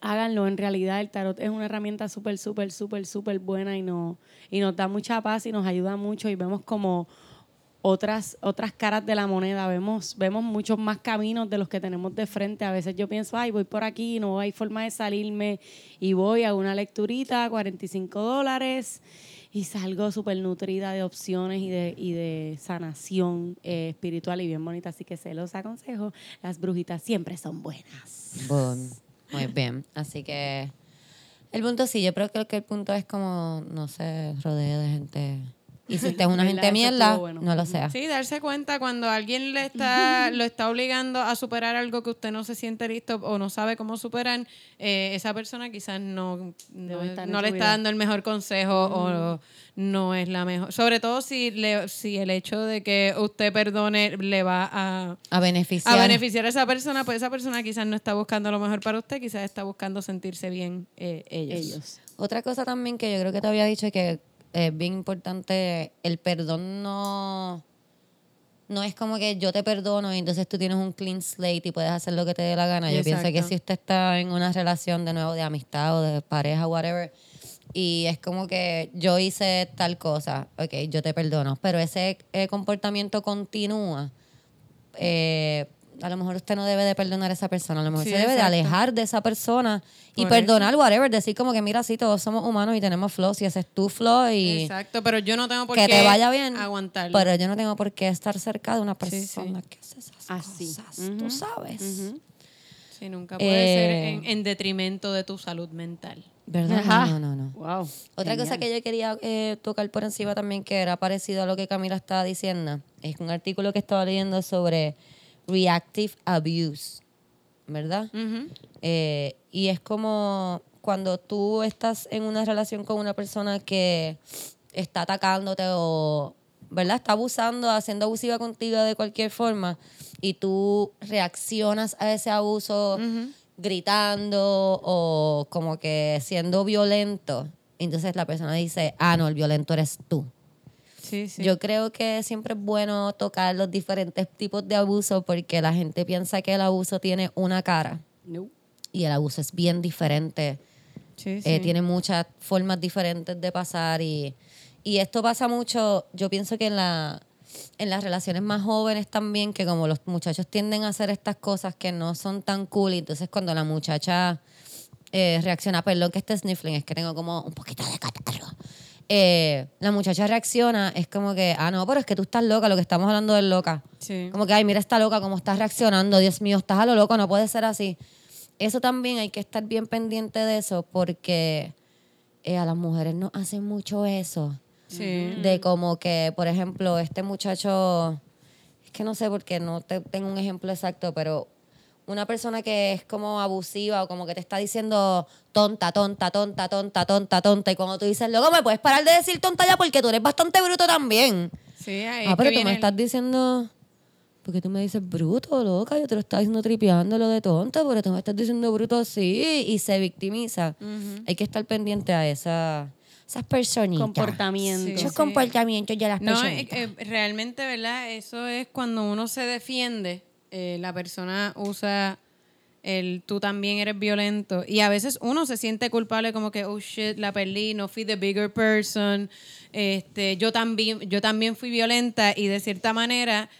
háganlo. En realidad, el tarot es una herramienta súper, súper, súper, súper buena y, no, y nos da mucha paz y nos ayuda mucho. Y vemos como otras, otras caras de la moneda. Vemos, vemos muchos más caminos de los que tenemos de frente. A veces yo pienso, ay, voy por aquí, no hay forma de salirme. Y voy a una lecturita, 45 dólares, y salgo súper nutrida de opciones y de, y de sanación eh, espiritual y bien bonita. Así que se los aconsejo. Las brujitas siempre son buenas. Muy bien. Así que el punto sí, yo creo que, que el punto es como, no sé, rodee de gente. Y si usted es una gente mierda, bueno. no lo sea. Sí, darse cuenta cuando alguien le está, lo está obligando a superar algo que usted no se siente listo o no sabe cómo superar, eh, esa persona quizás no, no, le está vida. dando el mejor consejo o no es la mejor. Sobre todo si, le, si el hecho de que usted perdone le va a, A beneficiar. a beneficiar a esa persona, pues esa persona quizás no está buscando lo mejor para usted, quizás está buscando sentirse bien eh, ellos. Ellos. Otra cosa también que yo creo que te había dicho que es bien importante, el perdón no, no es como que yo te perdono y entonces tú tienes un clean slate y puedes hacer lo que te dé la gana. Yo pienso que si usted está en una relación de nuevo de amistad o de pareja, whatever, y es como que yo hice tal cosa, ok, yo te perdono, pero ese eh, comportamiento continúa. eh, a lo mejor usted no debe de perdonar a esa persona, a lo mejor Sí, se debe de alejar de esa persona y Por eso. perdonar, whatever, decir como que mira, sí, todos somos humanos y tenemos flaws y ese es tu flaw y Exacto, pero yo no tengo por que qué te vaya bien, aguantarlo. pero yo no tengo por qué estar cerca de una Sí, sí. persona que hace esas Así. cosas, tú sabes. Sí, nunca puede ser Eh, en, en detrimento de tu salud mental. ¿Verdad? Ajá. No, no, no. Wow. Otra cosa que yo quería eh, tocar por encima también, que era parecido a lo que Camila estaba diciendo, es un artículo que estaba leyendo sobre reactive abuse, ¿verdad? Eh, y es como cuando tú estás en una relación con una persona que está atacándote o, ¿verdad? Está abusando, haciendo abusiva contigo de cualquier forma y tú reaccionas a ese abuso gritando o como que siendo violento. Entonces la persona dice, ah, no, el violento eres tú. Sí, sí. Yo creo que siempre es bueno tocar los diferentes tipos de abuso porque la gente piensa que el abuso tiene una cara No. y el abuso es bien diferente. Sí, Eh, tiene muchas formas diferentes de pasar y, y esto pasa mucho, yo pienso que en, la, en las relaciones más jóvenes también, que como los muchachos tienden a hacer estas cosas que no son tan cool, y entonces cuando la muchacha eh, reacciona, perdón que esté sniffling, es que tengo como un poquito de catarro. Eh, la muchacha reacciona, es como que, ah, no, pero es que tú estás loca, lo que estamos hablando es loca. Sí. Como que, ay, mira esta loca, cómo estás reaccionando, Dios mío, estás a lo loco, no puede ser así. Eso también hay que estar bien pendiente de eso porque eh, a las mujeres nos hacen mucho eso. Sí. De como que, por ejemplo, este muchacho, es que no sé porque no te, tengo un ejemplo exacto, pero una persona que es como abusiva o como que te está diciendo tonta, tonta, tonta, tonta, tonta, tonta, y cuando tú dices, luego me puedes parar de decir tonta ya porque tú eres bastante bruto también. Sí, ahí Ah, es pero que tú me el- estás diciendo. Porque tú me dices bruto, loca. Yo te lo estaba diciendo tripeando lo de tonta, pero tú me estás diciendo bruto así y se victimiza. Hay que estar pendiente a esa, esas personitas. Comportamiento. Sí, Esos sí. comportamientos de las No, eh, eh, realmente, ¿verdad? Eso es cuando uno se defiende, eh, la persona usa el tú también eres violento y a veces uno se siente culpable como que, oh shit, la perdí, no fui the bigger person, este, yo también, yo también fui violenta y de cierta manera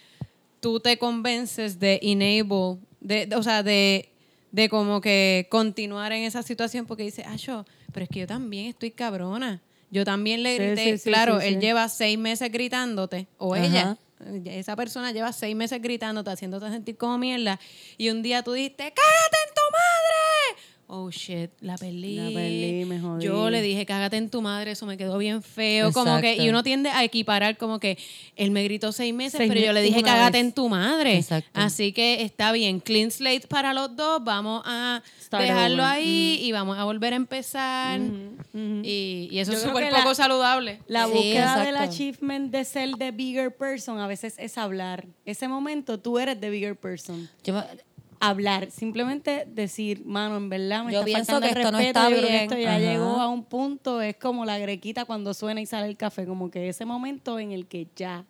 tú te convences de enable, de, de- o sea, de, de como que continuar en esa situación porque dices, ah, yo, pero es que yo también estoy cabrona. Yo también le grité, sí, sí, claro, él lleva seis meses gritándote, o Ajá. ella, esa persona lleva seis meses gritándote, haciéndote sentir como mierda, y un día tú dijiste, ¡cágate en tu madre! Oh shit, la perdí. La perdí, me jodí. Yo le dije, cágate en tu madre, eso me quedó bien feo. Como que, y uno tiende a equiparar como que él me gritó seis meses, Seis pero yo le dije, cágate vez. en tu madre. Exacto. Así que está bien, clean slate para los dos, vamos a Start dejarlo over. ahí y vamos a volver a empezar. Y, y eso Yo es súper la- poco saludable. La Sí, búsqueda del achievement de ser the bigger person a veces es hablar. Ese momento tú eres the bigger person. Yo Hablar, simplemente decir, mano, en verdad me Yo está pienso faltando que el esto no respeto, está yo creo que bien. esto ya Ajá. llegó a un punto, es como la grequita cuando suena y sale el café, como que ese momento en el que ya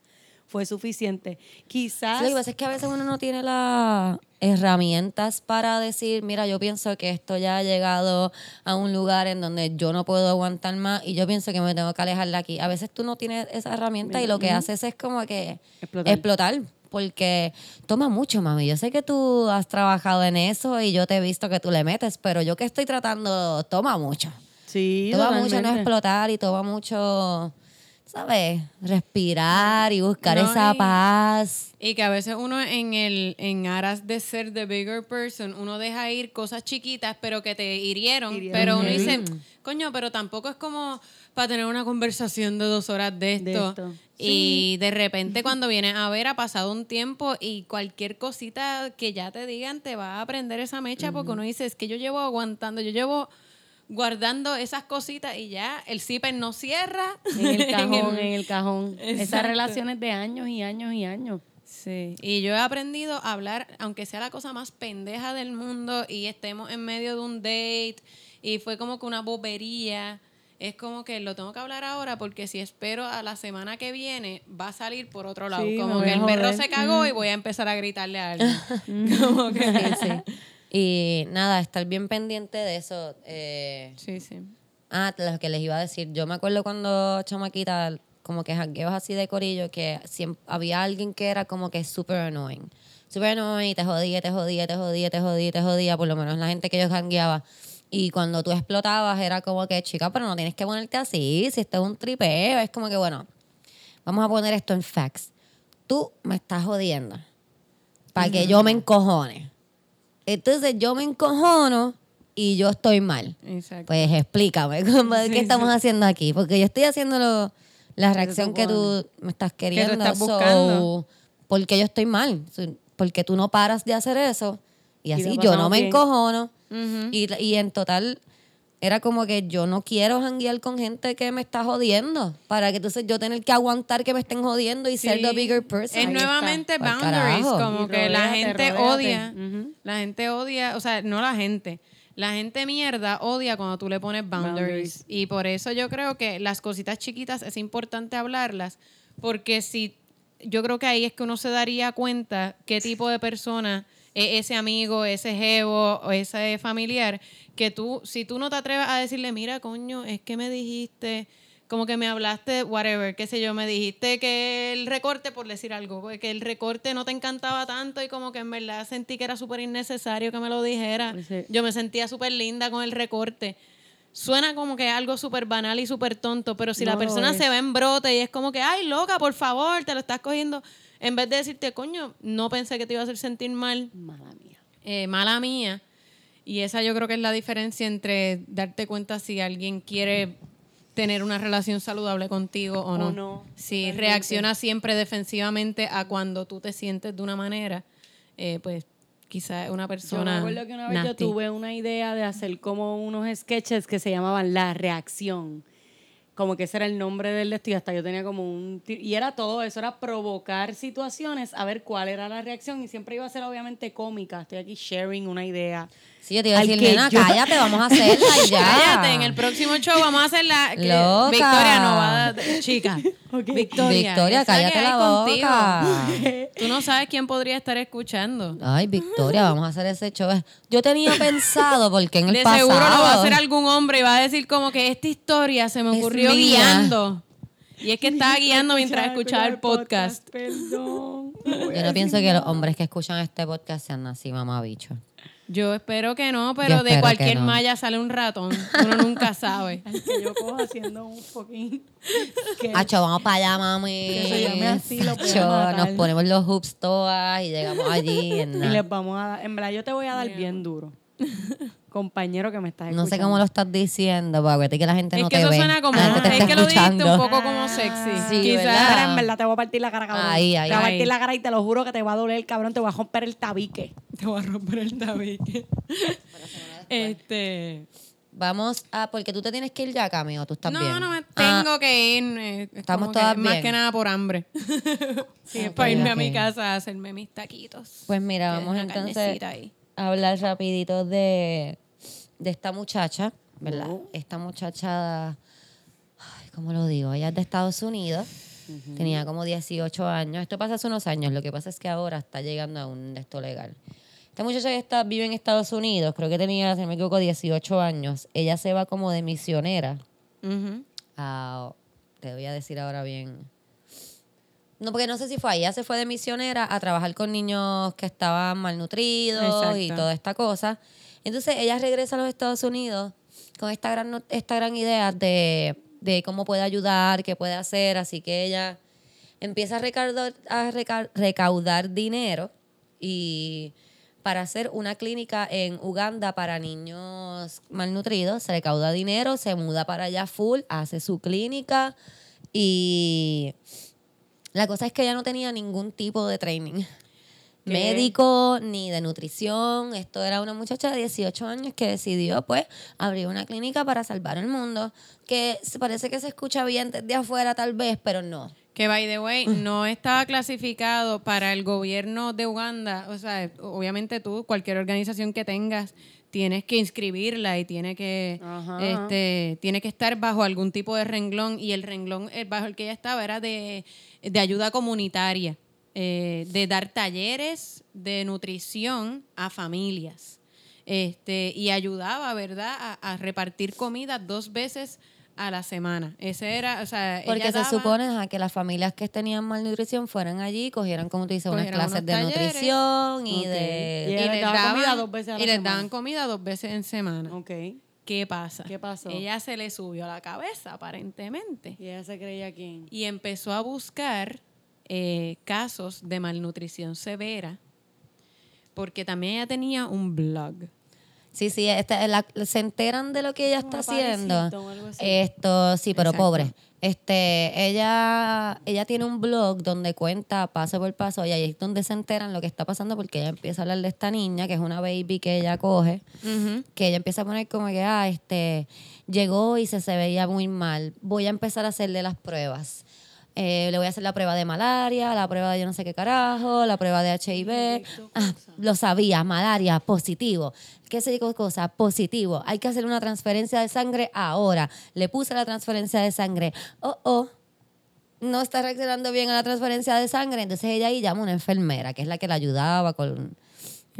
fue suficiente. Quizás Sí, lo que pasa es que a veces uno no tiene las herramientas para decir, mira, yo pienso que esto ya ha llegado a un lugar en donde yo no puedo aguantar más y yo pienso que me tengo que alejar de aquí. A veces tú no tienes esa herramienta y lo que haces es como que Explotar. explotar. Porque toma mucho, mami. Yo sé que tú has trabajado en eso y yo te he visto que tú le metes, pero yo que estoy tratando, toma mucho. Sí, Toma mucho no explotar y toma mucho, ¿sabes? Respirar y buscar No, esa y- paz. Y que a veces uno en el en aras de ser the bigger person, uno deja ir cosas chiquitas pero que te hirieron, Hirieron. pero uno dice, coño, pero tampoco es como para tener una conversación de dos horas de esto. De esto. Y de repente cuando vienes a ver ha pasado un tiempo y cualquier cosita que ya te digan te va a prender esa mecha porque uno dice, es que yo llevo aguantando, yo llevo guardando esas cositas y ya el zipper no cierra. En el cajón, el- en el cajón. Esas relaciones de años y años y años. Sí, y yo he aprendido a hablar, aunque sea la cosa más pendeja del mundo y estemos en medio de un date y fue como que una bobería, es como que lo tengo que hablar ahora porque si espero a la semana que viene va a salir por otro lado, Sí, como que el perro se cagó y voy a empezar a gritarle a alguien. como que Sí, sí. Y nada, estar bien pendiente de eso. eh, Sí, sí. Ah, lo que les iba a decir. Yo me acuerdo cuando chamaquita, como que jangueos así de corillo, que siempre había alguien que era como que súper annoying. Súper annoying, y te jodía, te jodía, te jodía, te jodía, te jodía, por lo menos la gente que yo jangueaba. Y cuando tú explotabas era como que, chica, pero no tienes que ponerte así, si esto es un tripeo. Es como que, bueno, vamos a poner esto en facts. Tú me estás jodiendo para que yo me encojone. Entonces yo me encojono y yo estoy mal. Exacto. Pues explícame, ¿cómo- ¿qué estamos haciendo aquí? Porque yo estoy haciendo lo- la reacción que tú me estás queriendo. estás so, porque yo estoy mal. Porque tú no paras de hacer eso. Y así yo no me bien. encojono. y, y en total era como que yo no quiero janguear con gente que me está jodiendo. Para que entonces yo tener que aguantar que me estén jodiendo y ser the bigger person. Es Ahí nuevamente está. Boundaries, como Y que la gente rodéate. odia, la gente odia, o sea, no la gente, la gente mierda odia cuando tú le pones boundaries. Boundaries. Y por eso yo creo que las cositas chiquitas es importante hablarlas, porque si yo creo que ahí es que uno se daría cuenta qué tipo de persona ese amigo, ese jevo o ese familiar, que tú, si tú no te atreves a decirle, mira, coño, es que me dijiste, como que me hablaste, whatever, qué sé yo, me dijiste que el recorte, por decir algo, que el recorte no te encantaba tanto y como que en verdad sentí que era súper innecesario que me lo dijera. Sí. Yo me sentía súper linda con el recorte. Suena como que algo súper banal y súper tonto, pero si No la persona se ve en brote y es como que, ay, loca, por favor, te lo estás cogiendo, en vez de decirte, coño, no pensé que te iba a hacer sentir mal, Mala mía. eh, mala mía. Y esa yo creo que es la diferencia entre darte cuenta si alguien quiere tener una relación saludable contigo o no. O no, Si totalmente. reacciona siempre defensivamente a cuando tú te sientes de una manera, eh, pues quizás una Yo persona. me acuerdo que una vez yo tuve una idea de hacer como unos sketches que se llamaban La Reacción. Como que ese era el nombre del destino. Hasta yo tenía como un. Y era todo eso, era provocar situaciones, a ver cuál era la reacción. Y siempre iba a ser obviamente cómica. Estoy aquí sharing una idea. Sí, yo te iba a decir, nena, yo- cállate, vamos a hacerla y ya. Cállate, en el próximo show vamos a hacer la. que Loca. Victoria no va a dar. Chica. Victoria. Victoria, esa cállate la contigo. boca. Tú no sabes quién podría estar escuchando. Ay, Victoria, vamos a hacer ese show. Yo tenía pensado, porque en el De pasado... seguro lo va a hacer algún hombre y va a decir como que esta historia se me ocurrió guiando. Y es que estaba guiando mientras escuchaba el podcast. Perdón. Yo no pienso que los hombres que escuchan este podcast sean así, mamabicho. Yo espero que no, pero de cualquier no. malla sale un ratón. Uno nunca sabe. que yo cojo haciendo un fucking. Hacho, vamos para allá, mami. Que se llame así, lo pueden Hacho, matar. nos ponemos los hoops todas y llegamos allí en y les vamos a dar. En verdad, yo te voy a dar bien duro. compañero que me estás No escuchando. sé cómo lo estás diciendo, porque que la gente Es no que te eso ve. suena como. La gente te Es está que lo dijiste escuchando. un poco como sexy. Sí, Quizás. en verdad te voy a partir la cara, cabrón. Ahí, ahí, te voy a ahí. partir la cara y te lo juro que te va a doler, cabrón. Te voy a romper el tabique. Te voy a romper el tabique. este. Vamos a, porque tú te tienes que ir ya, Cami, o tú estás No, bien. no me Ah, tengo que ir. eh, es Estamos que todas Más bien. que nada por hambre. sí, es para irme a mi casa a hacerme mis taquitos. Pues mira, vamos una entonces ahí. Hablar rapidito de, de esta muchacha, ¿verdad? Esta muchacha, ay, ¿cómo lo digo? Ella es de Estados Unidos, tenía como 18 años. Esto pasa hace unos años, lo que pasa es que ahora está llegando a un esto legal. Esta muchacha está, vive en Estados Unidos, creo que tenía, si no me equivoco, 18 años. Ella se va como de misionera Ujú. a, te voy a decir ahora bien. No, porque no sé si fue ahí. Ella se fue de misionera a trabajar con niños que estaban malnutridos y Exacto. toda esta cosa. Entonces ella regresa a los Estados Unidos con esta gran, esta gran idea de, de cómo puede ayudar, qué puede hacer. Así que ella empieza a recaudar, a reca- recaudar dinero y para hacer una clínica en Uganda para niños malnutridos. Se recauda dinero, se muda para allá full, hace su clínica y la cosa es que ella no tenía ningún tipo de training. ¿Qué? Médico ni de nutrición. Esto era una muchacha de 18 años que decidió, pues, abrir una clínica para salvar el mundo. Que parece que se escucha bien desde afuera, tal vez, pero no. Que, by the way, Mm. no estaba clasificado para el gobierno de Uganda. O sea, obviamente tú, cualquier organización que tengas, tienes que inscribirla y tiene que, Ajá. este, tiene que estar bajo algún tipo de renglón. Y el renglón eh, bajo el que ella estaba era de, de ayuda comunitaria, eh, de dar talleres de nutrición a familias. Este, y ayudaba, ¿verdad?, a, a repartir comida dos veces a la semana. Ese era, o sea, Porque ella se daba- supone a que las familias que tenían malnutrición fueran allí, cogieran, como tú dices, unas clases de talleres. nutrición y Ok. de... Y y les daba daban comida dos veces a la y les daban comida dos veces en semana. Ok. ¿Qué pasa? ¿Qué pasó? Ella se le subió a la cabeza, aparentemente, ¿Y ella se creía quién? y empezó a buscar eh, casos de malnutrición severa, porque también ella tenía un blog. Sí, sí, este, la- se enteran de lo que ella está haciendo. Esto, sí, pero Exacto. pobre. Este, ella, ella tiene un blog donde cuenta paso por paso y ahí es donde se enteran lo que está pasando porque ella empieza a hablar de esta niña, que es una baby que ella coge, que ella empieza a poner como que, ah, este, llegó y se, se veía muy mal. Voy a empezar a hacerle las pruebas. Eh, le voy a hacer la prueba de malaria, la prueba de yo no sé qué carajo, la prueba de HIV. Ah, lo sabía, malaria, positivo. ¿Qué sé yo cosa? Positivo. Hay que hacer una transferencia de sangre ahora. Le puse la transferencia de sangre. Oh, oh. No está reaccionando bien a la transferencia de sangre. Entonces ella ahí llama a una enfermera, que es la que la ayudaba con,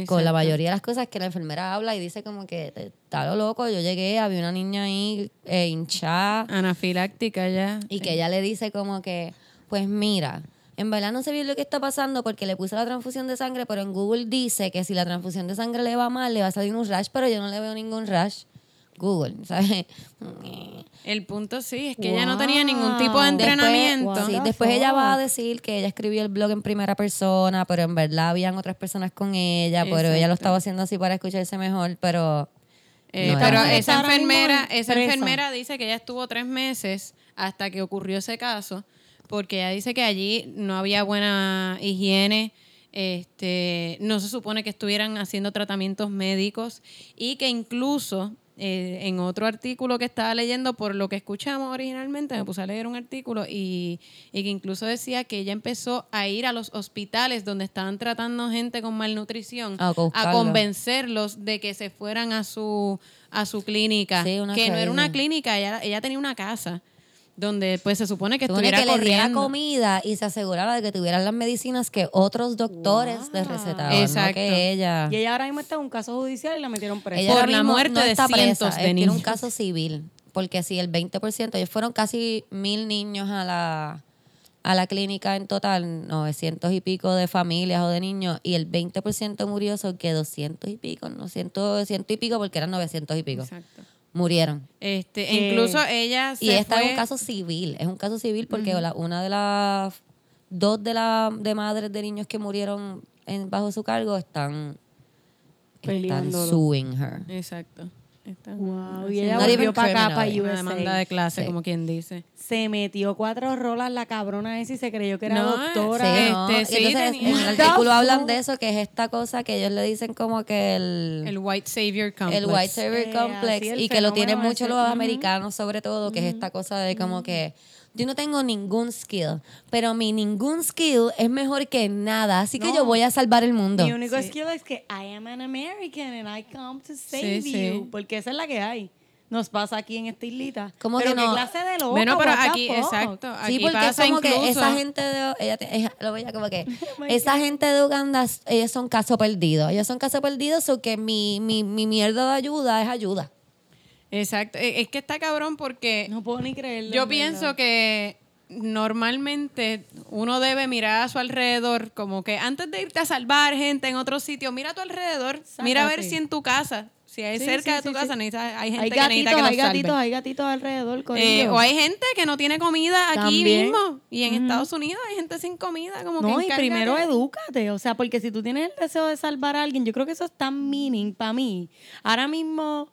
con la mayoría de las cosas que la enfermera habla y dice como que está lo loco. Yo llegué, había una niña ahí eh, hinchada. Anafiláctica ya. Y que ella le dice como que, pues mira, en verdad no sé bien lo que está pasando porque le puse la transfusión de sangre, pero en Google dice que si la transfusión de sangre le va mal, le va a salir un rash, pero yo no le veo ningún rash. Google, ¿sabes? El punto sí, es que ella no tenía ningún tipo de entrenamiento. Después, sí, después ella va a decir que ella escribió el blog en primera persona, pero en verdad habían otras personas con ella, pero ella lo estaba haciendo así para escucharse mejor, pero... Eh, No pero esa enfermera, en esa enfermera dice que ella estuvo tres meses hasta que ocurrió ese caso, porque ella dice que allí no había buena higiene, este, no se supone que estuvieran haciendo tratamientos médicos y que incluso eh, en otro artículo que estaba leyendo, por lo que escuchamos originalmente, me puse a leer un artículo y, y que incluso decía que ella empezó a ir a los hospitales donde estaban tratando gente con malnutrición A convencerlos de que se fueran a su a su clínica, Sí, que no era una clínica, ella, ella tenía una casa donde pues se supone que Supone estuviera que le diera comida y se asegurara de que tuvieran las medicinas que otros doctores les recetaban, Exacto. no que ella... Y ella ahora mismo está en un caso judicial y la metieron presa. Ella Por la muerte no de está cientos presa, de él Tiene un niños. caso civil, porque si el 20%, ellos fueron casi mil niños a la, a la clínica en total, 900 y pico de familias o de niños, y el 20% murió, son que 200 y pico, no, 100, 100 y pico, porque eran 900 y pico. Exacto. Murieron. Este, Que- incluso ella se Y esta fue, es un caso civil, es un caso civil porque la- una de las, dos de las de madres de niños que murieron en, bajo su cargo están están suing her. Exacto. Está- Wow, y ella Not volvió para acá, para criminally. Una demanda de USA. clase, Sí. como quien dice. Se metió cuatro rolas la cabrona esa y se creyó que era No, doctora. Sí, Este, ¿no? Sí, entonces tenía- en el artículo hablan de eso, que es esta cosa que ellos le dicen como que el, El White Savior Complex. el White Savior Eh, Complex así el y que lo tienen mucho los americanos sobre todo, que es esta cosa de como que yo no tengo ningún skill, pero mi ningún skill es mejor que nada, así que No. yo voy a salvar el mundo. Mi único Sí. skill es que I am an American and I come to save Sí, you. sí. Porque esa es la que hay. Nos pasa aquí en esta islita. ¿Cómo pero que qué no? clase de loca, Bueno, pero aquí, fuck? exacto. Sí, aquí porque es pasa como que incluso- esa gente de ella, ella- lo veía como que Oh esa gente de Uganda, ellos son caso perdido. Ellos son caso perdido, so que mi, mi, mi mierda de ayuda es ayuda. Exacto. Eh, Es que está cabrón porque No puedo ni creerlo. yo en pienso verdad. que normalmente uno debe mirar a su alrededor, como que antes de irte a salvar gente en otro sitio, mira a tu alrededor, mira a ver si en tu casa, si hay Sí, cerca sí, de tu casa, sí. necesitas- hay gente Hay que necesita que los hay gatitos, salve. hay gatitos alrededor. Eh, o hay gente que no tiene comida aquí También. mismo. Y en. Estados Unidos hay gente sin comida. Como que No, y encárgate. primero edúcate, o sea, porque si tú tienes el deseo de salvar a alguien, yo creo que eso es tan meaning para mí. Ahora mismo,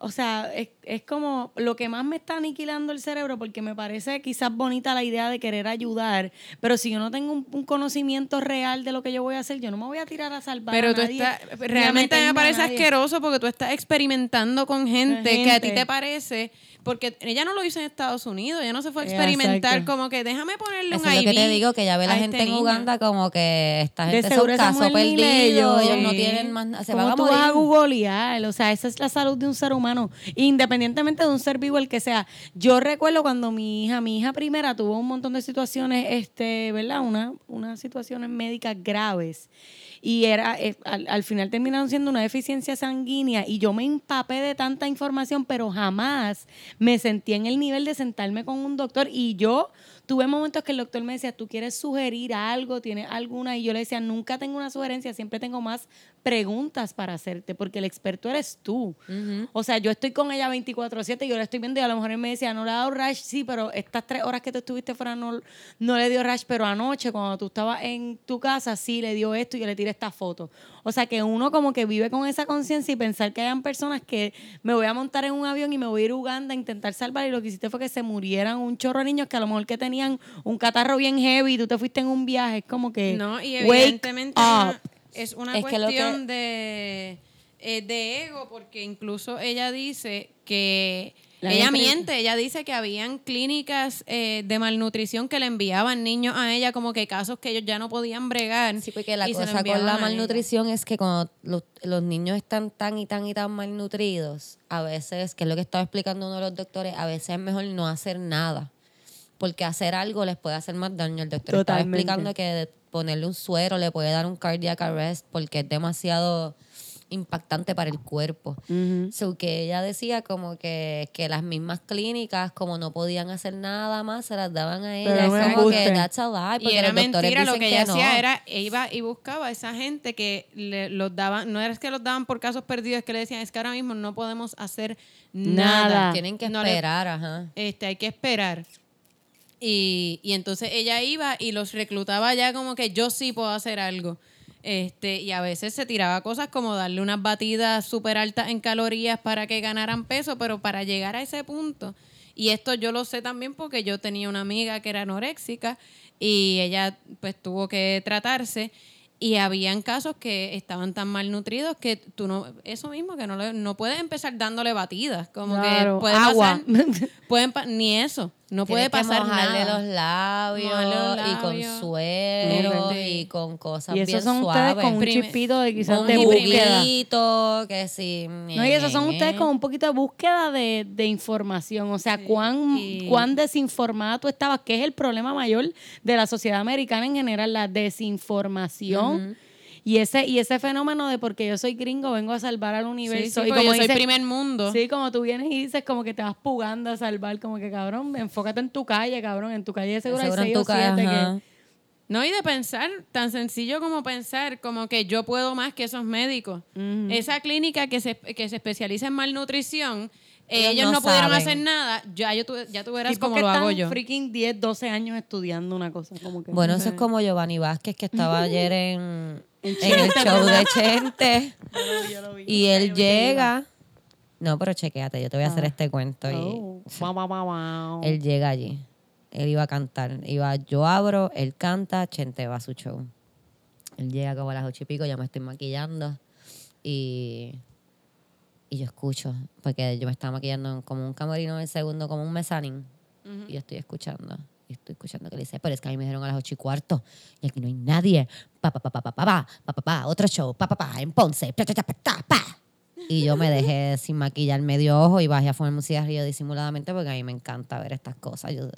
o sea, es, es como lo que más me está aniquilando el cerebro, porque me parece quizás bonita la idea de querer ayudar, pero si yo no tengo un, un conocimiento real de lo que yo voy a hacer, yo no me voy a tirar a salvar Pero a tú nadie, estás, realmente me parece asqueroso porque tú estás experimentando con gente, que a ti te parece, porque ella no lo hizo en Estados Unidos, ella no se fue a experimentar exacto. como que déjame ponerle Eso un es lo que te digo, que ya ve la gente este en. Uganda como que esta gente son esa caso perdido, ellos no tienen más nada, se ¿Cómo van a tú vas a googlear? O sea, esa es la salud de un ser humano, independientemente de un ser vivo el que sea. Yo recuerdo cuando mi hija, mi hija primera tuvo un montón de situaciones, este, ¿verdad? Una, unas situaciones médicas graves. Y era, eh, al, al final terminaron siendo una deficiencia sanguínea y yo me empapé de tanta información, pero jamás me sentí en el nivel de sentarme con un doctor y yo tuve momentos que el doctor me decía, ¿tú quieres sugerir algo? ¿Tienes alguna? Y yo le decía, nunca tengo una sugerencia, siempre tengo más preguntas para hacerte, porque el experto eres tú. O sea, yo estoy con ella 24/7 y yo la estoy viendo y a lo mejor él me decía, no le ha dado rash, sí, pero estas tres horas que tú estuviste fuera no, no le dio rash, pero anoche cuando tú estabas en tu casa sí le dio esto y yo le tiré esta foto. O sea, que uno como que vive con esa conciencia y pensar que hayan personas que me voy a montar en un avión y me voy a ir a Uganda a intentar salvar y lo que hiciste fue que se murieran un chorro de niños que a lo mejor que tenían un catarro bien heavy y tú te fuiste en un viaje, es como que No, y wake evidentemente up. Es una Es que lo que- cuestión de, eh, de ego, porque incluso ella dice que La ella miente, ella dice que habían clínicas eh, de malnutrición que le enviaban niños a ella, como que casos que ellos ya no podían bregar. Sí, porque la cosa con la malnutrición es que cuando los, los niños están tan y tan y tan malnutridos, a veces, que es lo que estaba explicando uno de los doctores, a veces es mejor no hacer nada. Porque hacer algo les puede hacer más daño. El doctor estaba Totalmente. explicando que ponerle un suero le puede dar un cardiac arrest porque es demasiado impactante para el cuerpo. So que ella decía como que, que las mismas clínicas, como no podían hacer nada más, se las daban a ella. Pero Es como que that's a lie, Y era los mentira, lo que ella no. hacía era, iba y buscaba a esa gente que le, los daban, no era que los daban por casos perdidos, es que le decían, es que ahora mismo no podemos hacer nada. Nada. Tienen que No le- esperar, ajá. este, hay que esperar. Y, y entonces ella iba y los reclutaba ya como que yo sí puedo hacer algo. Este, y a veces se tiraba cosas como darle unas batidas súper altas en calorías para que ganaran peso, pero para llegar a ese punto, y esto yo lo sé también porque yo tenía una amiga que era anoréxica y ella pues tuvo que tratarse y habían casos que estaban tan malnutridos que tú no, eso mismo, que no, no puedes empezar dándole batidas, como Claro, que puede agua. pasar- pueden ni eso, no puede Tienes que pasar mojarle nada. los labios, los y con labios. suero y con cosas Y bien esos son suaves. ustedes con un chispito de quizás un de búsqueda. que sí. No, y esos son ustedes con un poquito de búsqueda de, de información. O sea, cuán, y- cuán desinformada tú estabas, que es el problema mayor de la sociedad americana en general, la desinformación. Y ese, y ese fenómeno de porque yo soy gringo, vengo a salvar al Sí, universo. sí, y porque yo soy dices- primer mundo. Sí, como tú vienes y dices como que te vas pugando a salvar, como que cabrón, enfócate en tu calle, cabrón, en tu calle de seguro hay Seguro en seis o siete que... No, y de pensar, tan sencillo como pensar, como que yo puedo más que esos médicos. Esa clínica que se, que se especializa en malnutrición, Ellos ellos, no no, pudieron saben. hacer nada, ya, yo tu- ya tú verás cómo lo están hago yo. freaking 10, 12 años estudiando una cosa. Como que, Bueno, eso es como Giovanni Vázquez, que estaba ayer en, en el show de Chente. Yo lo vi, yo lo vi. Y él llega. No, pero chequéate, yo te voy a hacer este cuento. Y wow, wow, wow, wow. él llega allí. Él iba a cantar. Iba, yo abro, él canta, Chente va a su show. Él llega como a las ocho y pico, yo me estoy maquillando. Y, y yo escucho, porque yo me estaba maquillando en como un camerino del segundo, como un mezanín. Y yo estoy escuchando. Y estoy escuchando que le dice, pero es que a mí me dijeron a las ocho y cuarto. Y aquí no hay nadie. Pa, pa, pa, pa, pa, pa, pa, pa, pa, pa, otro show, pa, pa, pa, en Ponce. Pa, pa, pa, pa, pa. Y yo me dejé sin maquillar medio ojo y bajé a fumar un cigarrillo disimuladamente porque a mí me encanta ver estas cosas. Yo,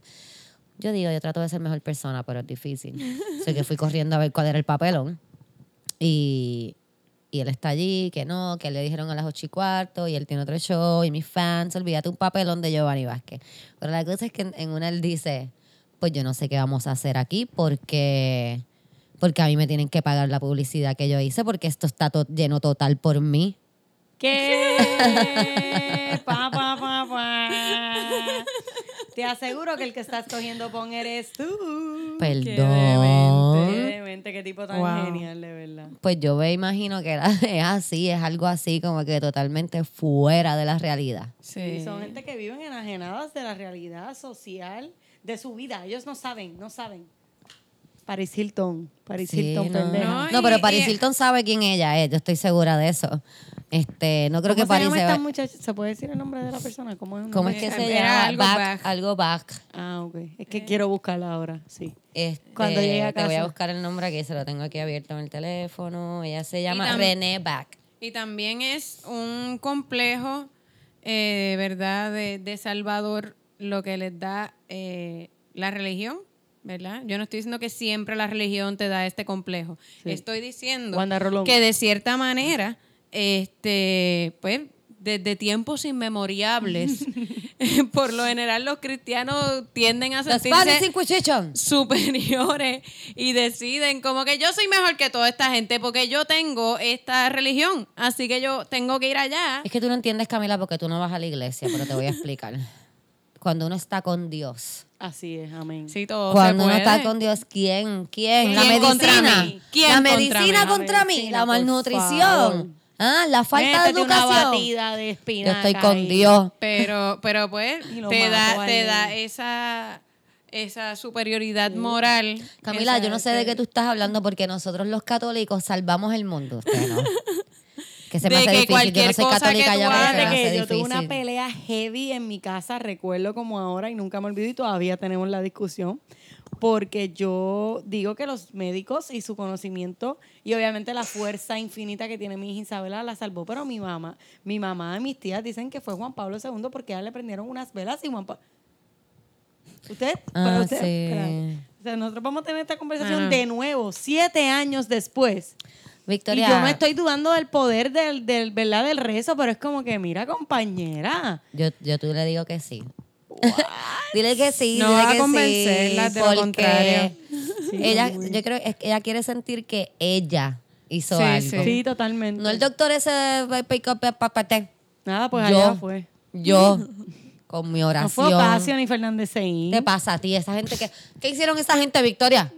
yo digo, yo trato de ser mejor persona, pero es difícil. Así que fui corriendo a ver cuál era el papelón. Y, y él está allí, que no, que le dijeron a las ocho y cuarto, y él tiene otro show, y mis fans, olvídate un papelón de Giovanni Vázquez. Pero la cosa es que en, en una él dice, pues yo no sé qué vamos a hacer aquí porque, porque a mí me tienen que pagar la publicidad que yo hice porque esto está to- lleno total por mí. ¿Qué? Pa, pa, pa, pa. Te aseguro que el que está escogiendo pon eres tú. Perdón. Qué demente, qué tipo tan Wow. genial, de verdad. Pues yo me imagino que era- es así, es algo así como que totalmente fuera de la realidad. Sí. Y son gente que viven enajenadas de la realidad social de su vida. Ellos no saben, no saben. Paris Hilton, Paris Sí, Hilton, no. No, No, pero Paris y- Hilton sabe quién ella es, yo estoy segura de eso. Este, no creo que ¿Cómo se Paris llama se va- muchacha? ¿Se puede decir el nombre de la persona? ¿Cómo es, ¿Cómo es que se llama? algo Back, back. algo back. Ah, ok. Es que quiero buscarla ahora, sí. Este, Cuando llegue a Te voy a casa. buscar el nombre aquí, se lo tengo aquí abierto en el teléfono. Ella se llama René Back. Y también es un complejo, eh, ¿verdad?, de, de Salvador, lo que les da eh, la religión, ¿verdad? Yo no estoy diciendo que siempre la religión te da este complejo. Sí. Estoy diciendo que de cierta manera, este, pues, desde tiempos inmemoriales, por lo general los cristianos tienden a sentirse superiores y deciden como que yo soy mejor que toda esta gente porque yo tengo esta religión, así que yo tengo que ir allá. Es que tú no entiendes, Camila, porque tú no vas a la iglesia, pero te voy a explicar. Cuando uno está con Dios. Así es, amén. Sí, todo Cuando se uno está con Dios, ¿quién? ¿Quién? La ¿Quién contra medicina. mí? ¿Quién la contra medicina mí? contra La mí. medicina, La malnutrición. Ah, la falta de Métete una educación. batida de Yo estoy con ahí. Dios. Pero, pero pues te da, te da esa, esa superioridad moral. Camila, esa- yo no sé de qué tú estás hablando porque nosotros los católicos salvamos el mundo. Usted no. Que se me De hace que difícil. Yo cualquier no soy cosa católica que tú ya, se me hace que yo tuve difícil. una pelea heavy en mi casa, recuerdo como ahora y nunca me olvido y todavía tenemos la discusión, porque yo digo que los médicos y su conocimiento y obviamente la fuerza infinita que tiene mi hija Isabela la salvó, pero mi mamá, mi mamá y mis tías dicen que fue Juan Pablo II porque a ella le prendieron unas velas y Juan Pablo... ¿Usted? Ah, usted, sí. espera. O sea, nosotros vamos a tener esta conversación Ajá. de nuevo, siete años después. Victoria, Y yo no estoy dudando del poder del, del, ¿verdad? del rezo, pero es como que, mira, compañera. yo, yo tú le digo que sí. dile que sí, No dile vas a que convencerla sí, de lo contrario. ella, yo creo que ella quiere sentir que ella hizo Sí, algo. sí. Sí, totalmente. No el doctor ese de pick up, papate. Nada, pues Yo. allá fue. Yo, con mi No oración. fue Ocasio ni Fernández Seín. ¿Qué pasa a ti? Esa gente que. ¿Qué hicieron esa gente, Victoria?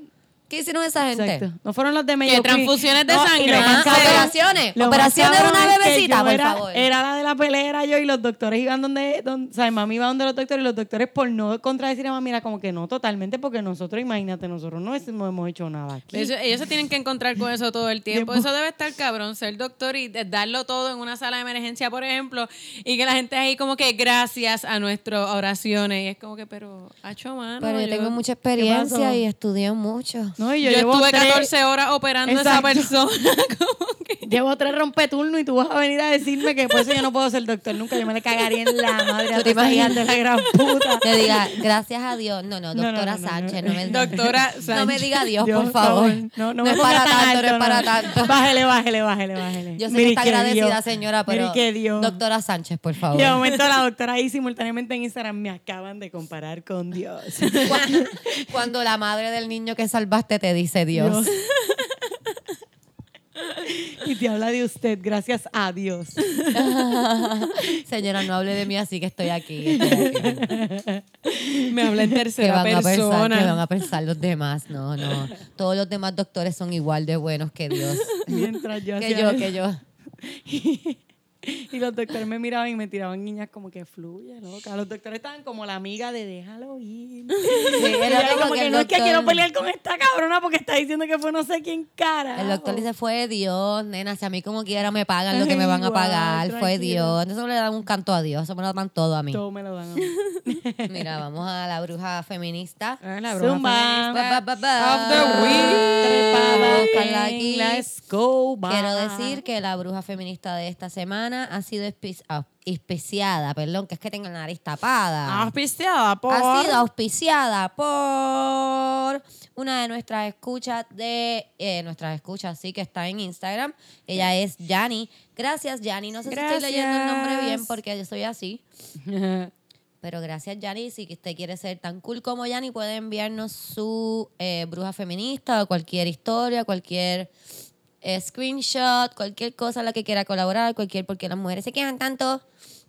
¿Qué hicieron esa gente? Exacto. No fueron los de Mayo transfusiones de sangre. Ah, operaciones. Operaciones de una que bebecita, por era, favor. Era la de la pelea, era yo y los doctores iban donde, donde o sea, mami iba donde los doctores y los doctores por no contradecir a mami era como que no totalmente porque nosotros, imagínate, nosotros no, es- no hemos hecho nada aquí. Ellos, ellos se tienen que encontrar con eso todo el tiempo. Eso debe estar cabrón, ser doctor y darlo todo en una sala de emergencia, por ejemplo, y que la gente ahí como que gracias a nuestras oraciones. Y es como que, pero, hacho mano. Pero yo yo- tengo mucha experiencia y estudié mucho. No, y Yo, yo, estuve tres- 14 horas operando a esa Exacto. persona. Llevo tres rompeturnos y tú vas a venir a decirme que por eso yo no puedo ser doctor nunca. Yo me le cagaría en la madre a de la gran puta. Te diga, gracias a Dios. No, no, doctora no, no, Sánchez, no. no, me Doctora No me Sánchez. diga Dios, Dios, por favor. No, no, es para tan tanto, alto, no es para tanto. Bájele, bájele, bájele, bájele. Yo sé Mire que está que agradecida, Dios. señora, pero. Mire que Dios. Doctora Sánchez, por favor. Y de momento la doctora ahí simultáneamente en Instagram me acaban de comparar con Dios. Cuando, cuando la madre del niño que salvaste te dice Dios. Dios. Y te habla de usted, gracias a Dios. Señora, no hable de mí así que estoy aquí. estoy aquí. Me habla en ¿Qué tercera van, a pensar, persona. ¿Qué van a pensar los demás? No, no. Todos los demás doctores son igual de buenos que Dios. Mientras yo que yo, eso. que yo. Y los doctores me miraban y me tiraban niñas como que fluye, loca. Los doctores estaban como la amiga de déjalo ir. Sí, era como como que no es que doctor- quiero pelear con esta cabrona porque está diciendo que fue no sé quién cara. El doctor dice, fue Dios, nena, si a mí como quiera me pagan lo que me van a Igual, pagar, fue tranquila. Dios. Entonces le dan un canto a Dios, eso me lo dan todo a mí. Todo me lo dan a mí. Mira, vamos a la bruja feminista. Ah, la bruja Zumba. feminista. Ba, ba, ba, Of the week. Trepada. Let's go. Quiero decir que la bruja feminista de esta semana ha sido espi- ah, auspiciada, perdón, que es que tengo la nariz tapada. Auspiciada por... Ha sido auspiciada por una de nuestras escuchas de eh, nuestras escuchas, sí que está en Instagram. Ella es Yani. Gracias, Yani. No sé si estoy leyendo el nombre bien porque yo soy así. Pero gracias, Yani. Si usted quiere ser tan cool como Yani, puede enviarnos su eh, bruja feminista o cualquier historia, cualquier eh, screenshot, cualquier cosa a la que quiera colaborar, cualquier, porque las mujeres se quejan tanto.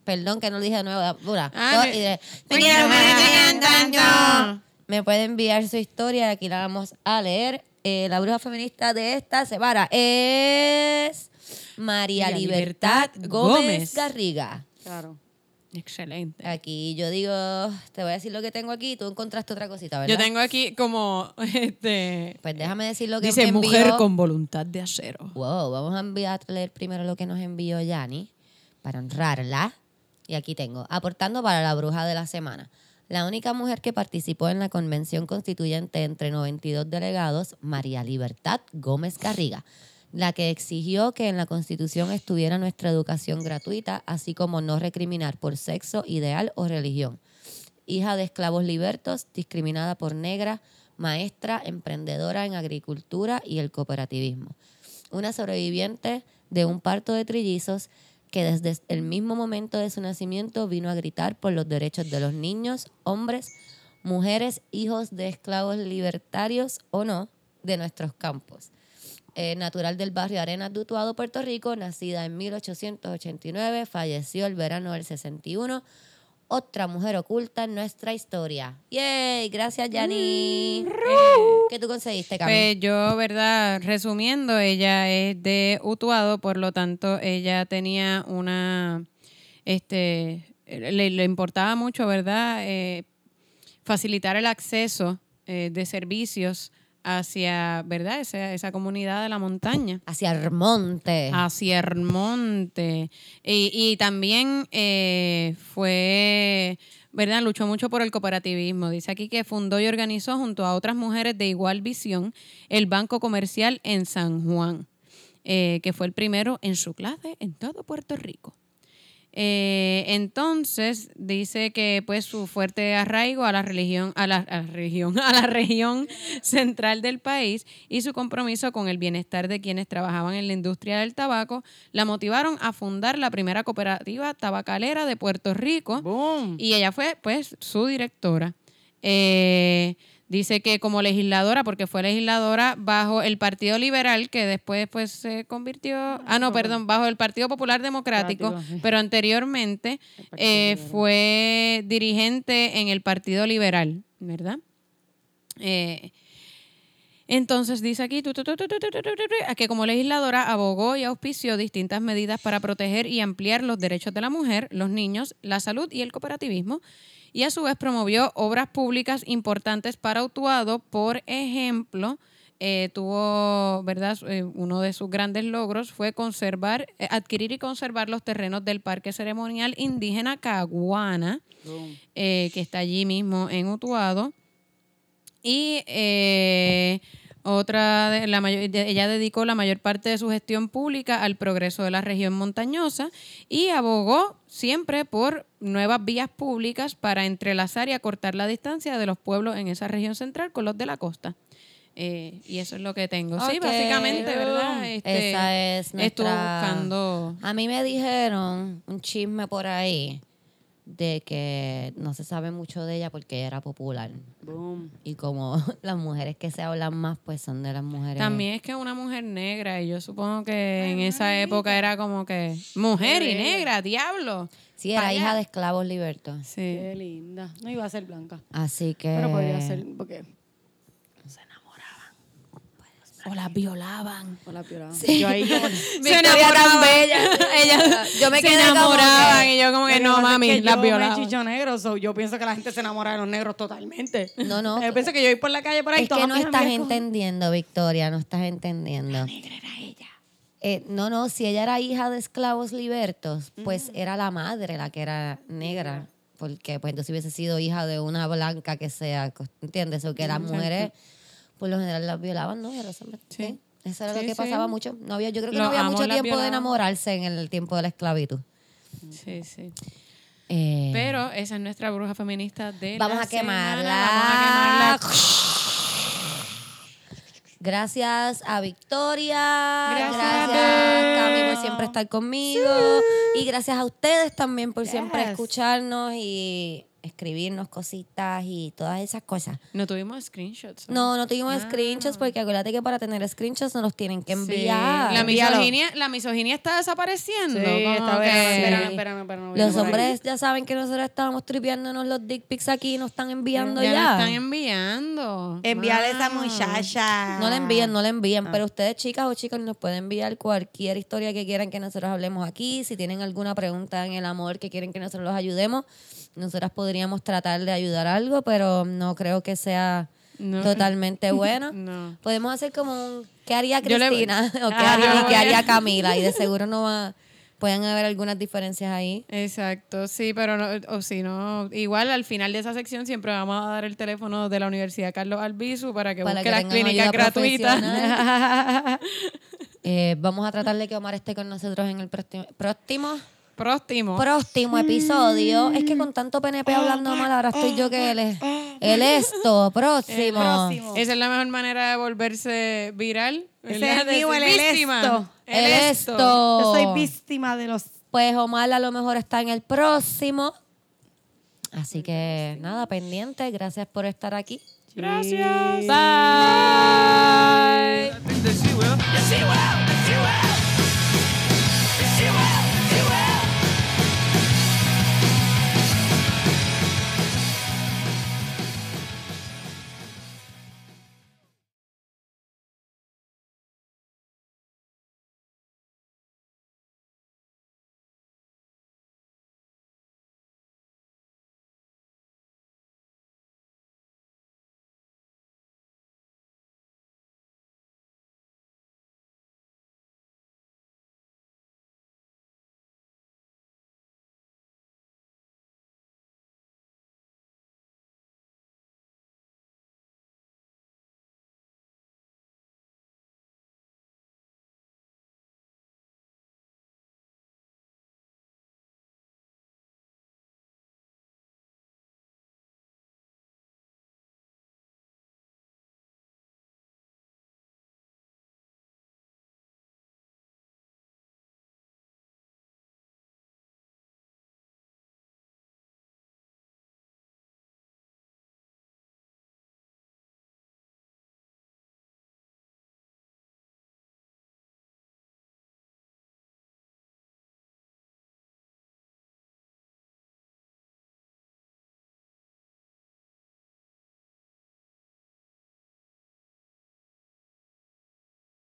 Perdón que no lo dije de nuevo. Una, Ah, me- y de- Porque las mujeres se quejan tanto. Me puede enviar su historia, aquí la vamos a leer. Eh, la bruja feminista de esta semana es María María Libertad, Libertad Gómez, Gómez. Garriga. Claro. Excelente. Aquí yo digo, te voy a decir lo que tengo aquí, tú encontraste otra cosita, ¿verdad? Yo tengo aquí como, este... Pues déjame decir lo que Dice, me envió. mujer con voluntad de acero. Wow, vamos a enviar a leer primero lo que nos envió Yani para honrarla. Y aquí tengo, aportando para la bruja de la semana. La única mujer que participó en la convención constituyente entre 92 delegados, María Libertad Gómez Garriga, la que exigió que en la constitución estuviera nuestra educación gratuita, así como no recriminar por sexo, ideal o religión. Hija de esclavos libertos, discriminada por negra, maestra, emprendedora en agricultura y el cooperativismo una sobreviviente de un parto de trillizos que desde el mismo momento de su nacimiento vino a gritar por los derechos de los niños, hombres, mujeres, hijos de esclavos libertarios o no de nuestros campos. Eh, natural del barrio Arenas de Utuado, Puerto Rico, nacida en 1889, falleció el verano del 61. Otra mujer oculta en nuestra historia. ¡Yay! Gracias, Yani. ¿Qué tú conseguiste, Cami? Pues yo, ¿verdad? Resumiendo, ella es de Utuado, por lo tanto, ella tenía una, este, le, le importaba mucho, ¿verdad? Eh, facilitar el acceso eh, de servicios hacia, ¿verdad? Esa, esa comunidad de la montaña. Hacia Armonte. hacia Hermonte. Y, y también eh, fue, ¿verdad? Luchó mucho por el cooperativismo. Dice aquí que fundó y organizó junto a otras mujeres de igual visión el Banco Comercial en San Juan, eh, que fue el primero en su clase en todo Puerto Rico. Eh, entonces dice que pues su fuerte arraigo a la religión, a la, a la religión, a la región central del país y su compromiso con el bienestar de quienes trabajaban en la industria del tabaco la motivaron a fundar la primera cooperativa tabacalera de Puerto Rico Boom. y ella fue pues su directora. Eh, Dice que como legisladora, porque fue legisladora bajo el Partido Liberal, que después pues, se convirtió, ah, no, perdón, bajo el Partido Popular Democrático, pero anteriormente fue dirigente en el Partido Liberal, ¿verdad? Entonces dice aquí que como legisladora abogó y auspició distintas medidas para proteger y ampliar los derechos de la mujer, los niños, la salud y el cooperativismo. Y a su vez promovió obras públicas importantes para Utuado. Por ejemplo, eh, tuvo, ¿verdad? Eh, uno de sus grandes logros fue conservar, eh, adquirir y conservar los terrenos del Parque Ceremonial Indígena Caguana, que está allí mismo en Utuado. Y otra, de la mayor, ella dedicó la mayor parte de su gestión pública al progreso de la región montañosa y abogó siempre por nuevas vías públicas para entrelazar y acortar la distancia de los pueblos en esa región central con los de la costa. Eh, y eso es lo que tengo. Sí, básicamente, ¿verdad? Este, Esa es nuestra... Estuve buscando... A mí me dijeron un chisme por ahí de que no se sabe mucho de ella porque ella era popular. Boom. Y como las mujeres que se hablan más, pues son de las mujeres. También es que una mujer negra, y yo supongo que en esa época era como que mujer y negra, diablo. Sí, era hija de esclavos libertos. Sí. Qué linda. No iba a ser blanca. Así que. Pero podría ser, porque O las violaban. o la violaban. Sí. Yo ahí como... Se enamoraban. bella. Ella, yo me se quedé como enamoraban que- y yo como que no, pasa es mami, que las yo violaban. me chicho negro, so yo pienso que la gente se enamora de los negros totalmente. No, no. Yo pienso que yo voy por la calle por ahí Es que no estás entendiendo, Victoria, no estás entendiendo. negra era ella. Eh, no, no, si ella era hija de esclavos libertos, pues era la madre la que era negra. Porque pues entonces hubiese sido hija de una blanca que sea, ¿entiendes? O que las mujeres, por lo general, las violaban, ¿no? A Sí. Eso era Sí, lo que sí. pasaba mucho. No había, yo creo que Los no había mucho tiempo de enamorarse en el tiempo de la esclavitud. Sí, sí. Eh, Pero esa es nuestra bruja feminista de Vamos la a quemarla. semana. Vamos a quemarla. Gracias a Victoria. Gracias, Gracias, Cami, por siempre estar conmigo. Y gracias a ustedes también por siempre escucharnos y escribirnos cositas y todas esas cosas. No tuvimos screenshots. No, no tuvimos Ah. screenshots porque acuérdate que para tener screenshots nos los tienen que Sí. enviar. La misoginia, la misoginia está desapareciendo. Sí, como está que- bien. Sí. Espérame, espérame, espérame. viene Los hombres ya saben que nosotros estábamos tripeándonos los dick pics aquí y nos están enviando ya, ya. nos están enviando. Envíale a esa muchacha. No le envíen, no le envíen, Ah. pero ustedes chicas o chicos nos pueden enviar cualquier historia que quieran que nosotros hablemos aquí. Si tienen alguna pregunta en el amor que quieren que nosotros los ayudemos, nosotras podríamos tratar de ayudar algo, pero no creo que sea No. totalmente bueno. No. Podemos hacer como un ¿qué haría le- Cristina? o ¿qué Ah, haría, qué Camila? Y de seguro no va, pueden haber algunas diferencias ahí. Exacto, sí, pero no, o si no, igual al final de esa sección siempre vamos a dar el teléfono de la Universidad Carlos Albizu para que Para busque que las clínicas gratuitas. Eh, vamos a tratar de que Omar esté con nosotros en el próximo, próximo Próximo. episodio. Es que con tanto PNP hablando mal, ahora estoy yo que él es. El esto, próximo. próximo. Esa es la mejor manera de volverse viral. Ese ¿verdad? es el mío, el esto. El esto. Yo soy víctima de los... Pues Omar a lo mejor está en el próximo. Así que nada, pendiente. Gracias por estar aquí. Gracias. Bye.